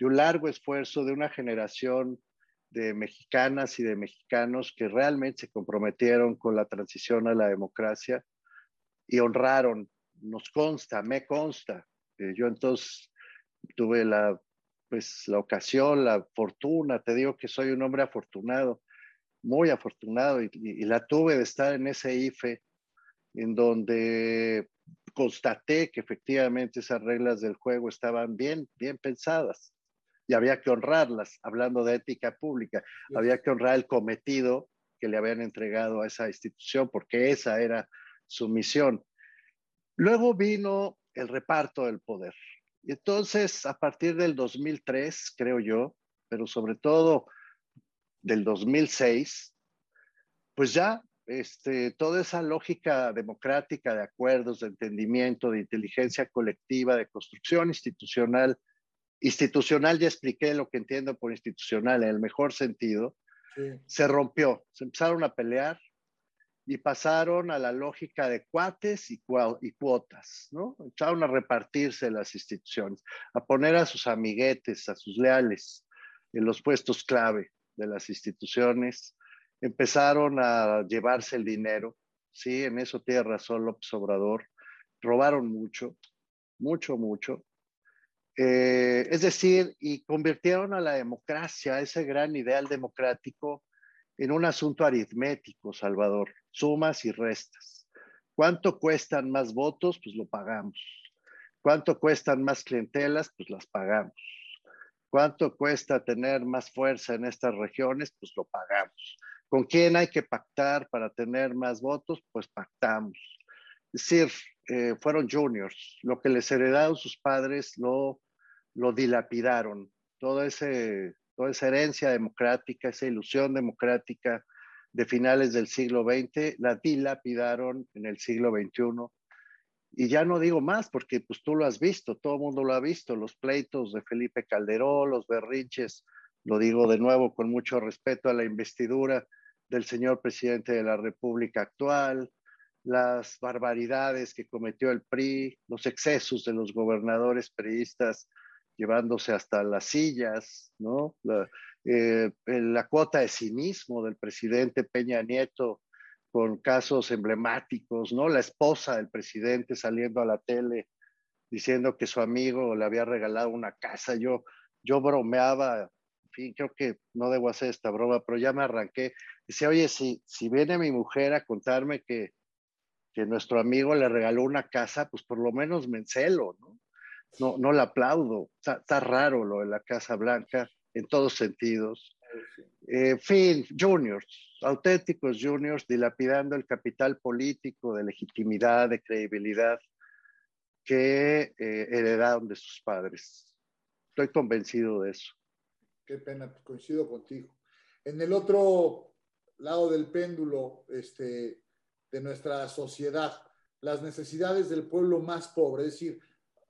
de un largo esfuerzo de una generación de mexicanas y de mexicanos que realmente se comprometieron con la transición a la democracia y honraron, nos consta, me consta. Eh, yo entonces tuve la, pues, la ocasión, la fortuna, te digo que soy un hombre afortunado, muy afortunado, y, y la tuve de estar en ese IFE, en donde constaté que efectivamente esas reglas del juego estaban bien, bien pensadas y había que honrarlas, hablando de ética pública, había que honrar el cometido que le habían entregado a esa institución, porque esa era su misión. Luego vino el reparto del poder. Y entonces, a partir del 2003, creo yo, pero sobre todo del 2006, pues ya este, toda esa lógica democrática de acuerdos, de entendimiento, de inteligencia colectiva, de construcción institucional, institucional, ya expliqué lo que entiendo por institucional en el mejor sentido, se rompió, se empezaron a pelear y pasaron a la lógica de cuates y, y cuotas, ¿no? Empezaron a repartirse las instituciones, a poner a sus amiguetes, a sus leales en los puestos clave de las instituciones, empezaron a llevarse el dinero, sí, en eso tiene razón López Obrador, robaron mucho, mucho, mucho, eh, es decir, y convirtieron a la democracia, ese gran ideal democrático, en un asunto aritmético, Salvador, sumas y restas. ¿Cuánto cuestan más votos? Pues lo pagamos. ¿Cuánto cuestan más clientelas? Pues las pagamos. ¿Cuánto cuesta tener más fuerza en estas regiones? Pues lo pagamos. ¿Con quién hay que pactar para tener más votos? Pues pactamos. Es decir, eh, fueron juniors. Lo que les heredaron sus padres lo, lo dilapidaron. toda, ese, toda esa herencia democrática, esa ilusión democrática de finales del siglo XX, la dilapidaron en el siglo XXI. Y ya no digo más porque pues tú lo has visto, todo el mundo lo ha visto, los pleitos de Felipe Calderón, los berrinches, lo digo de nuevo con mucho respeto a la investidura del señor presidente de la República actual, las barbaridades que cometió el PRI, los excesos de los gobernadores priistas llevándose hasta las sillas, ¿no? La, eh, la cuota de cinismo del presidente Peña Nieto con casos emblemáticos, ¿no? La esposa del presidente saliendo a la tele diciendo que su amigo le había regalado una casa. Yo, yo bromeaba, en fin, creo que no debo hacer esta broma, pero ya me arranqué. Dice, oye, si, si viene mi mujer a contarme que, que nuestro amigo le regaló una casa, pues por lo menos me encelo, ¿no? No, no la aplaudo. Está, raro lo de la Casa Blanca en todos sentidos. Eh, fin, juniors, auténticos juniors, dilapidando el capital político de legitimidad, de credibilidad que eh, heredaron de sus padres. Estoy convencido de eso. Qué pena, coincido contigo. En el otro lado del péndulo este, de nuestra sociedad, las necesidades del pueblo más pobre, es decir,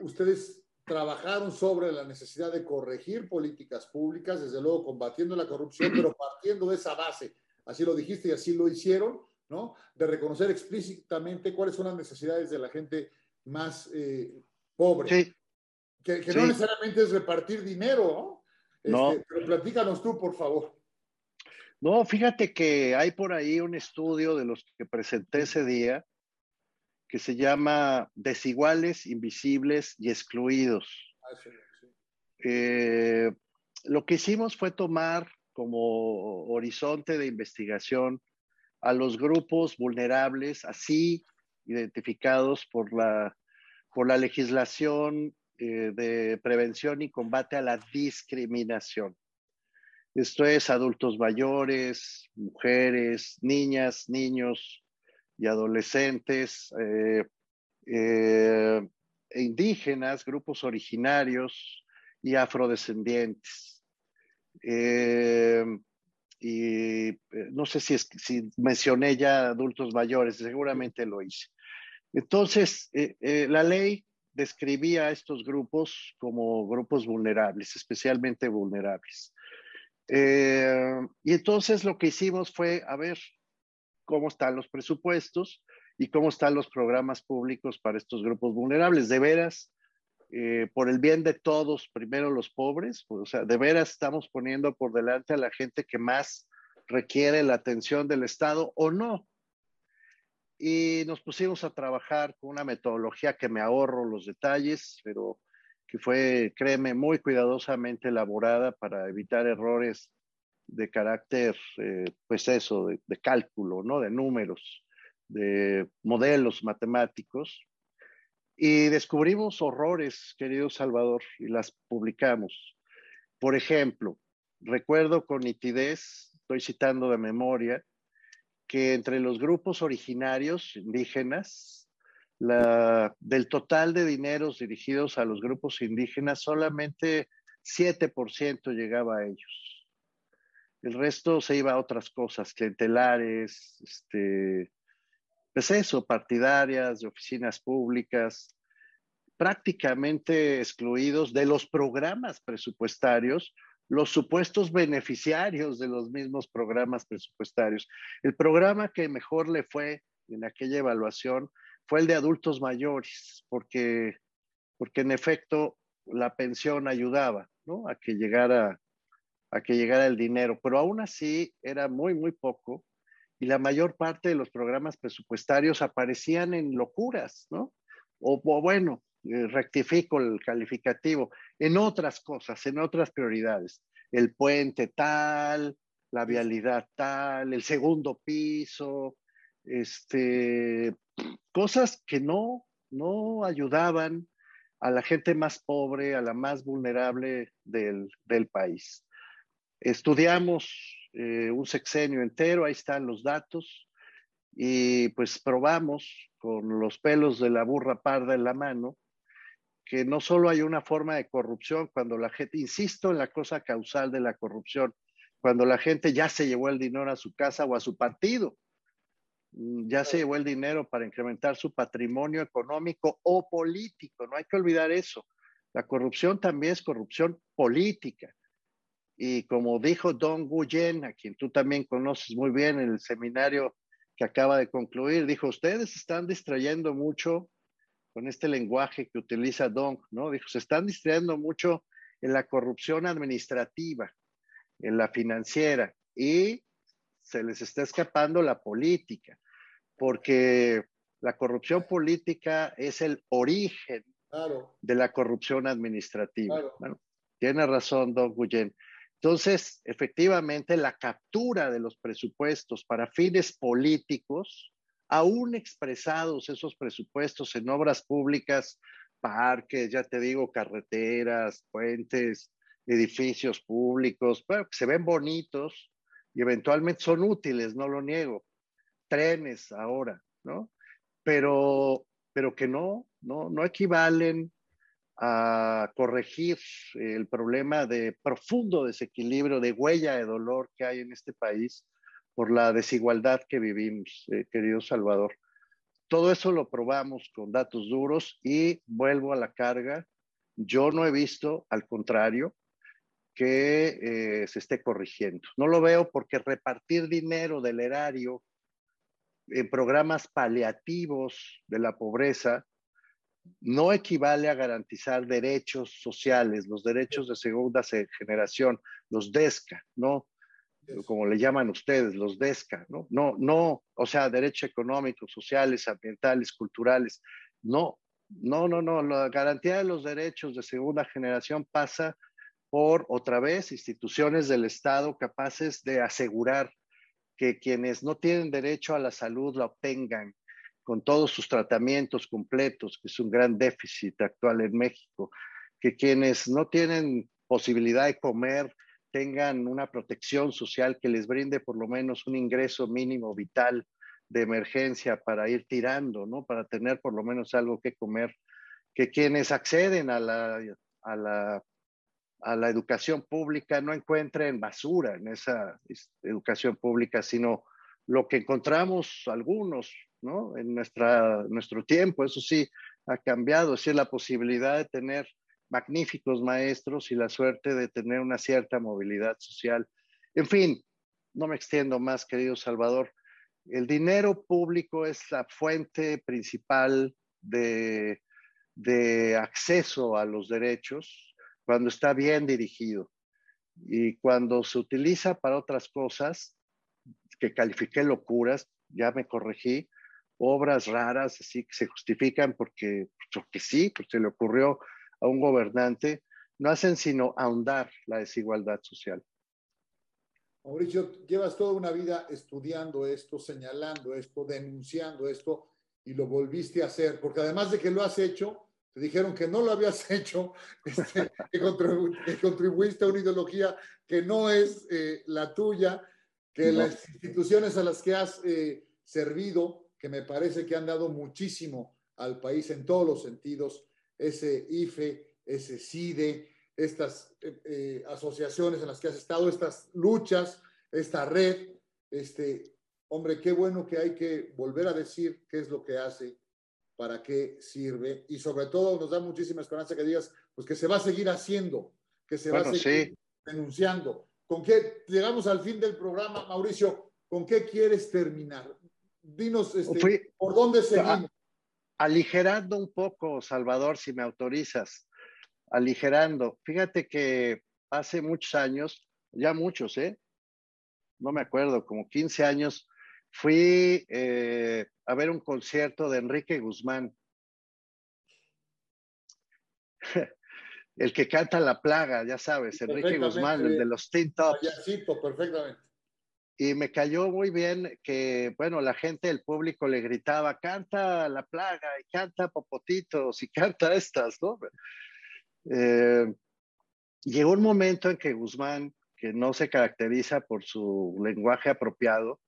ustedes trabajaron sobre la necesidad de corregir políticas públicas, desde luego combatiendo la corrupción, pero partiendo de esa base, así lo dijiste y así lo hicieron, ¿no? De reconocer explícitamente cuáles son las necesidades de la gente más eh, pobre. Sí. Que, no necesariamente es repartir dinero, ¿no? Este, pero platícanos tú, por favor. No, fíjate que hay por ahí un estudio de los que presenté ese día, que se llama Desiguales, Invisibles y Excluidos. Ah, eh, lo que hicimos fue tomar como horizonte de investigación a los grupos vulnerables, así identificados por la, por la legislación eh, de prevención y combate a la discriminación. Esto es adultos mayores, mujeres, niñas, niños, y adolescentes, eh, eh, e indígenas, grupos originarios y afrodescendientes. Eh, y no sé si, si mencioné ya adultos mayores, seguramente lo hice. Entonces, la ley describía a estos grupos como grupos vulnerables, especialmente vulnerables. y entonces lo que hicimos fue, a ver, cómo están los presupuestos y cómo están los programas públicos para estos grupos vulnerables. De veras, eh, por el bien de todos, primero los pobres, o sea, de veras estamos poniendo por delante a la gente que más requiere la atención del Estado o no. Y nos pusimos a trabajar con una metodología que me ahorro los detalles, pero que fue, créeme, muy cuidadosamente elaborada para evitar errores de carácter, eh, pues eso, de, cálculo, ¿no? De números, de modelos matemáticos. Y descubrimos horrores, querido Salvador, y las publicamos. Por ejemplo, recuerdo con nitidez, estoy citando de memoria, que entre los grupos originarios indígenas, la, del total de dineros dirigidos a los grupos indígenas, solamente 7% llegaba a ellos. El resto se iba a otras cosas, clientelares, este, pues eso, partidarias, de oficinas públicas, prácticamente excluidos de los programas presupuestarios, los supuestos beneficiarios de los mismos programas presupuestarios. El programa que mejor le fue en aquella evaluación fue el de adultos mayores, porque, porque en efecto la pensión ayudaba ¿no? a que llegara a que llegara el dinero, pero aún así era muy, muy poco y la mayor parte de los programas presupuestarios aparecían en locuras, ¿no? O, bueno, eh, rectifico el calificativo, en otras cosas, en otras prioridades. El puente tal, la vialidad tal, el segundo piso, este, cosas que no, no ayudaban a la gente más pobre, a la más vulnerable del, del país. Estudiamos eh, un sexenio entero, ahí están los datos, y pues probamos con los pelos de la burra parda en la mano que no solo hay una forma de corrupción cuando la gente, insisto en la cosa causal de la corrupción, cuando la gente ya se llevó el dinero a su casa o a su partido, mm, ya se llevó el dinero para incrementar su patrimonio económico o político, no hay que olvidar eso. La corrupción también es corrupción política. Y como dijo Don Guyen, a quien tú también conoces muy bien en el seminario que acaba de concluir, dijo, ustedes están distrayendo mucho con este lenguaje que utiliza Don, ¿no? Dijo, se están distrayendo mucho en la corrupción administrativa, en la financiera, y se les está escapando la política, porque la corrupción política es el origen de la corrupción administrativa. tiene razón Don Guyen. Entonces, efectivamente, la captura de los presupuestos para fines políticos aún expresados esos presupuestos en obras públicas, parques, ya te digo, carreteras, puentes, edificios públicos, bueno, se ven bonitos y eventualmente son útiles, no lo niego. Trenes ahora, ¿no? Pero, pero que no, no, no equivalen a corregir el problema de profundo desequilibrio, de huella de dolor que hay en este país por la desigualdad que vivimos, eh, querido Salvador. Todo eso lo probamos con datos duros y vuelvo a la carga. Yo no he visto, al contrario, que eh, se esté corrigiendo. No lo veo porque repartir dinero del erario en programas paliativos de la pobreza no equivale a garantizar derechos sociales, los derechos de segunda generación, los DESCA, ¿no? como le llaman ustedes, los DESCA, ¿no? No, no, o sea, derechos económicos, sociales, ambientales, culturales. No, no, no, no. La garantía de los derechos de segunda generación pasa por, otra vez, instituciones del Estado capaces de asegurar que quienes no tienen derecho a la salud la obtengan con todos sus tratamientos completos, que es un gran déficit actual en México, que quienes no tienen posibilidad de comer, tengan una protección social que les brinde por lo menos un ingreso mínimo vital de emergencia para ir tirando, ¿no? Para tener por lo menos algo que comer, que quienes acceden a la, a la, a la educación pública no encuentren basura en esa educación pública, sino lo que encontramos algunos, ¿no? En nuestra, nuestro tiempo, eso sí, ha cambiado, es decir, la posibilidad de tener magníficos maestros y la suerte de tener una cierta movilidad social. En fin, no me extiendo más, querido Salvador. El dinero público es la fuente principal de, de acceso a los derechos cuando está bien dirigido. Y cuando se utiliza para otras cosas, que califiqué locuras, ya me corregí, obras raras, así que se justifican porque, porque sí, porque se le ocurrió a un gobernante, no hacen sino ahondar la desigualdad social. Mauricio, llevas toda una vida estudiando esto, señalando esto, denunciando esto y lo volviste a hacer, porque además de que lo has hecho, te dijeron que no lo habías hecho, este, que, contribuiste a una ideología que no es eh, la tuya, que las instituciones a las que has eh, servido, que me parece que han dado muchísimo al país en todos los sentidos, ese IFE, ese CIDE, estas eh, eh, asociaciones en las que has estado, estas luchas, esta red. Este, hombre, qué bueno que hay que volver a decir qué es lo que hace, para qué sirve y sobre todo nos da muchísima esperanza que digas, pues que se va a seguir haciendo, que se va a seguir denunciando. ¿Con qué llegamos al fin del programa, Mauricio? ¿Con qué quieres terminar? Dinos este, por dónde seguimos aligerando un poco, Salvador, si me autorizas, aligerando. Fíjate que hace muchos años, ya muchos, ¿eh? No me acuerdo, como 15 años, fui eh, a ver un concierto de Enrique Guzmán. el que canta La Plaga, ya sabes, Enrique Guzmán, el de los Teen Tops. perfectamente y me cayó muy bien que, bueno, la gente, el público le gritaba, canta la plaga, y canta popotitos, y canta estas, ¿no? Eh, llegó un momento en que Guzmán, que no se caracteriza por su lenguaje apropiado,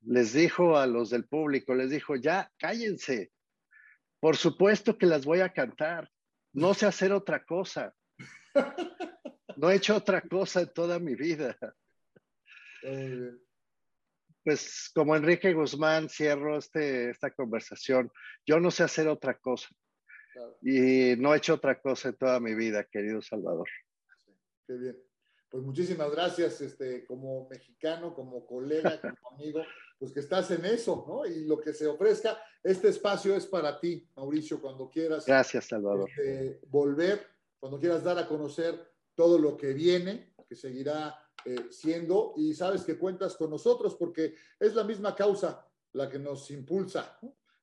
les dijo a los del público, les dijo, ya, cállense, por supuesto que las voy a cantar, No sé hacer otra cosa. No he hecho otra cosa en toda mi vida. Pues como Enrique Guzmán cierro este, esta conversación. Yo no sé hacer otra cosa. Y no he hecho otra cosa en toda mi vida, querido Salvador. qué bien. Pues muchísimas gracias, este, como mexicano, como colega, como amigo, pues que estás en eso, ¿no? Y lo que se ofrezca, este espacio es para ti, Mauricio, cuando quieras. Gracias, Salvador. Este, volver, cuando quieras dar a conocer todo lo que viene, que seguirá eh, siendo, y sabes que cuentas con nosotros porque es la misma causa la que nos impulsa.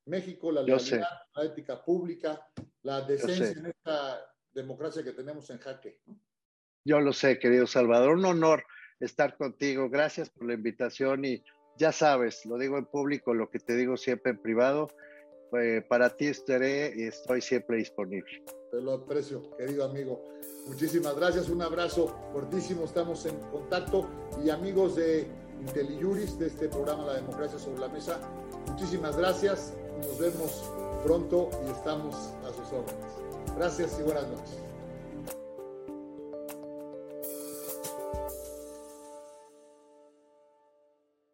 México, la legalidad, la ética pública, la decencia en esta democracia que tenemos en jaque. Yo lo sé, querido Salvador, un honor estar contigo. Gracias por la invitación y ya sabes, lo digo en público, lo que te digo siempre en privado, eh, para ti estaré y estoy siempre disponible. Te lo aprecio, querido amigo. Muchísimas gracias, un abrazo fuertísimo, estamos en contacto y amigos de IntelliJuris, de este programa La Democracia sobre la Mesa, muchísimas gracias, nos vemos pronto y estamos a sus órdenes. Gracias y buenas noches.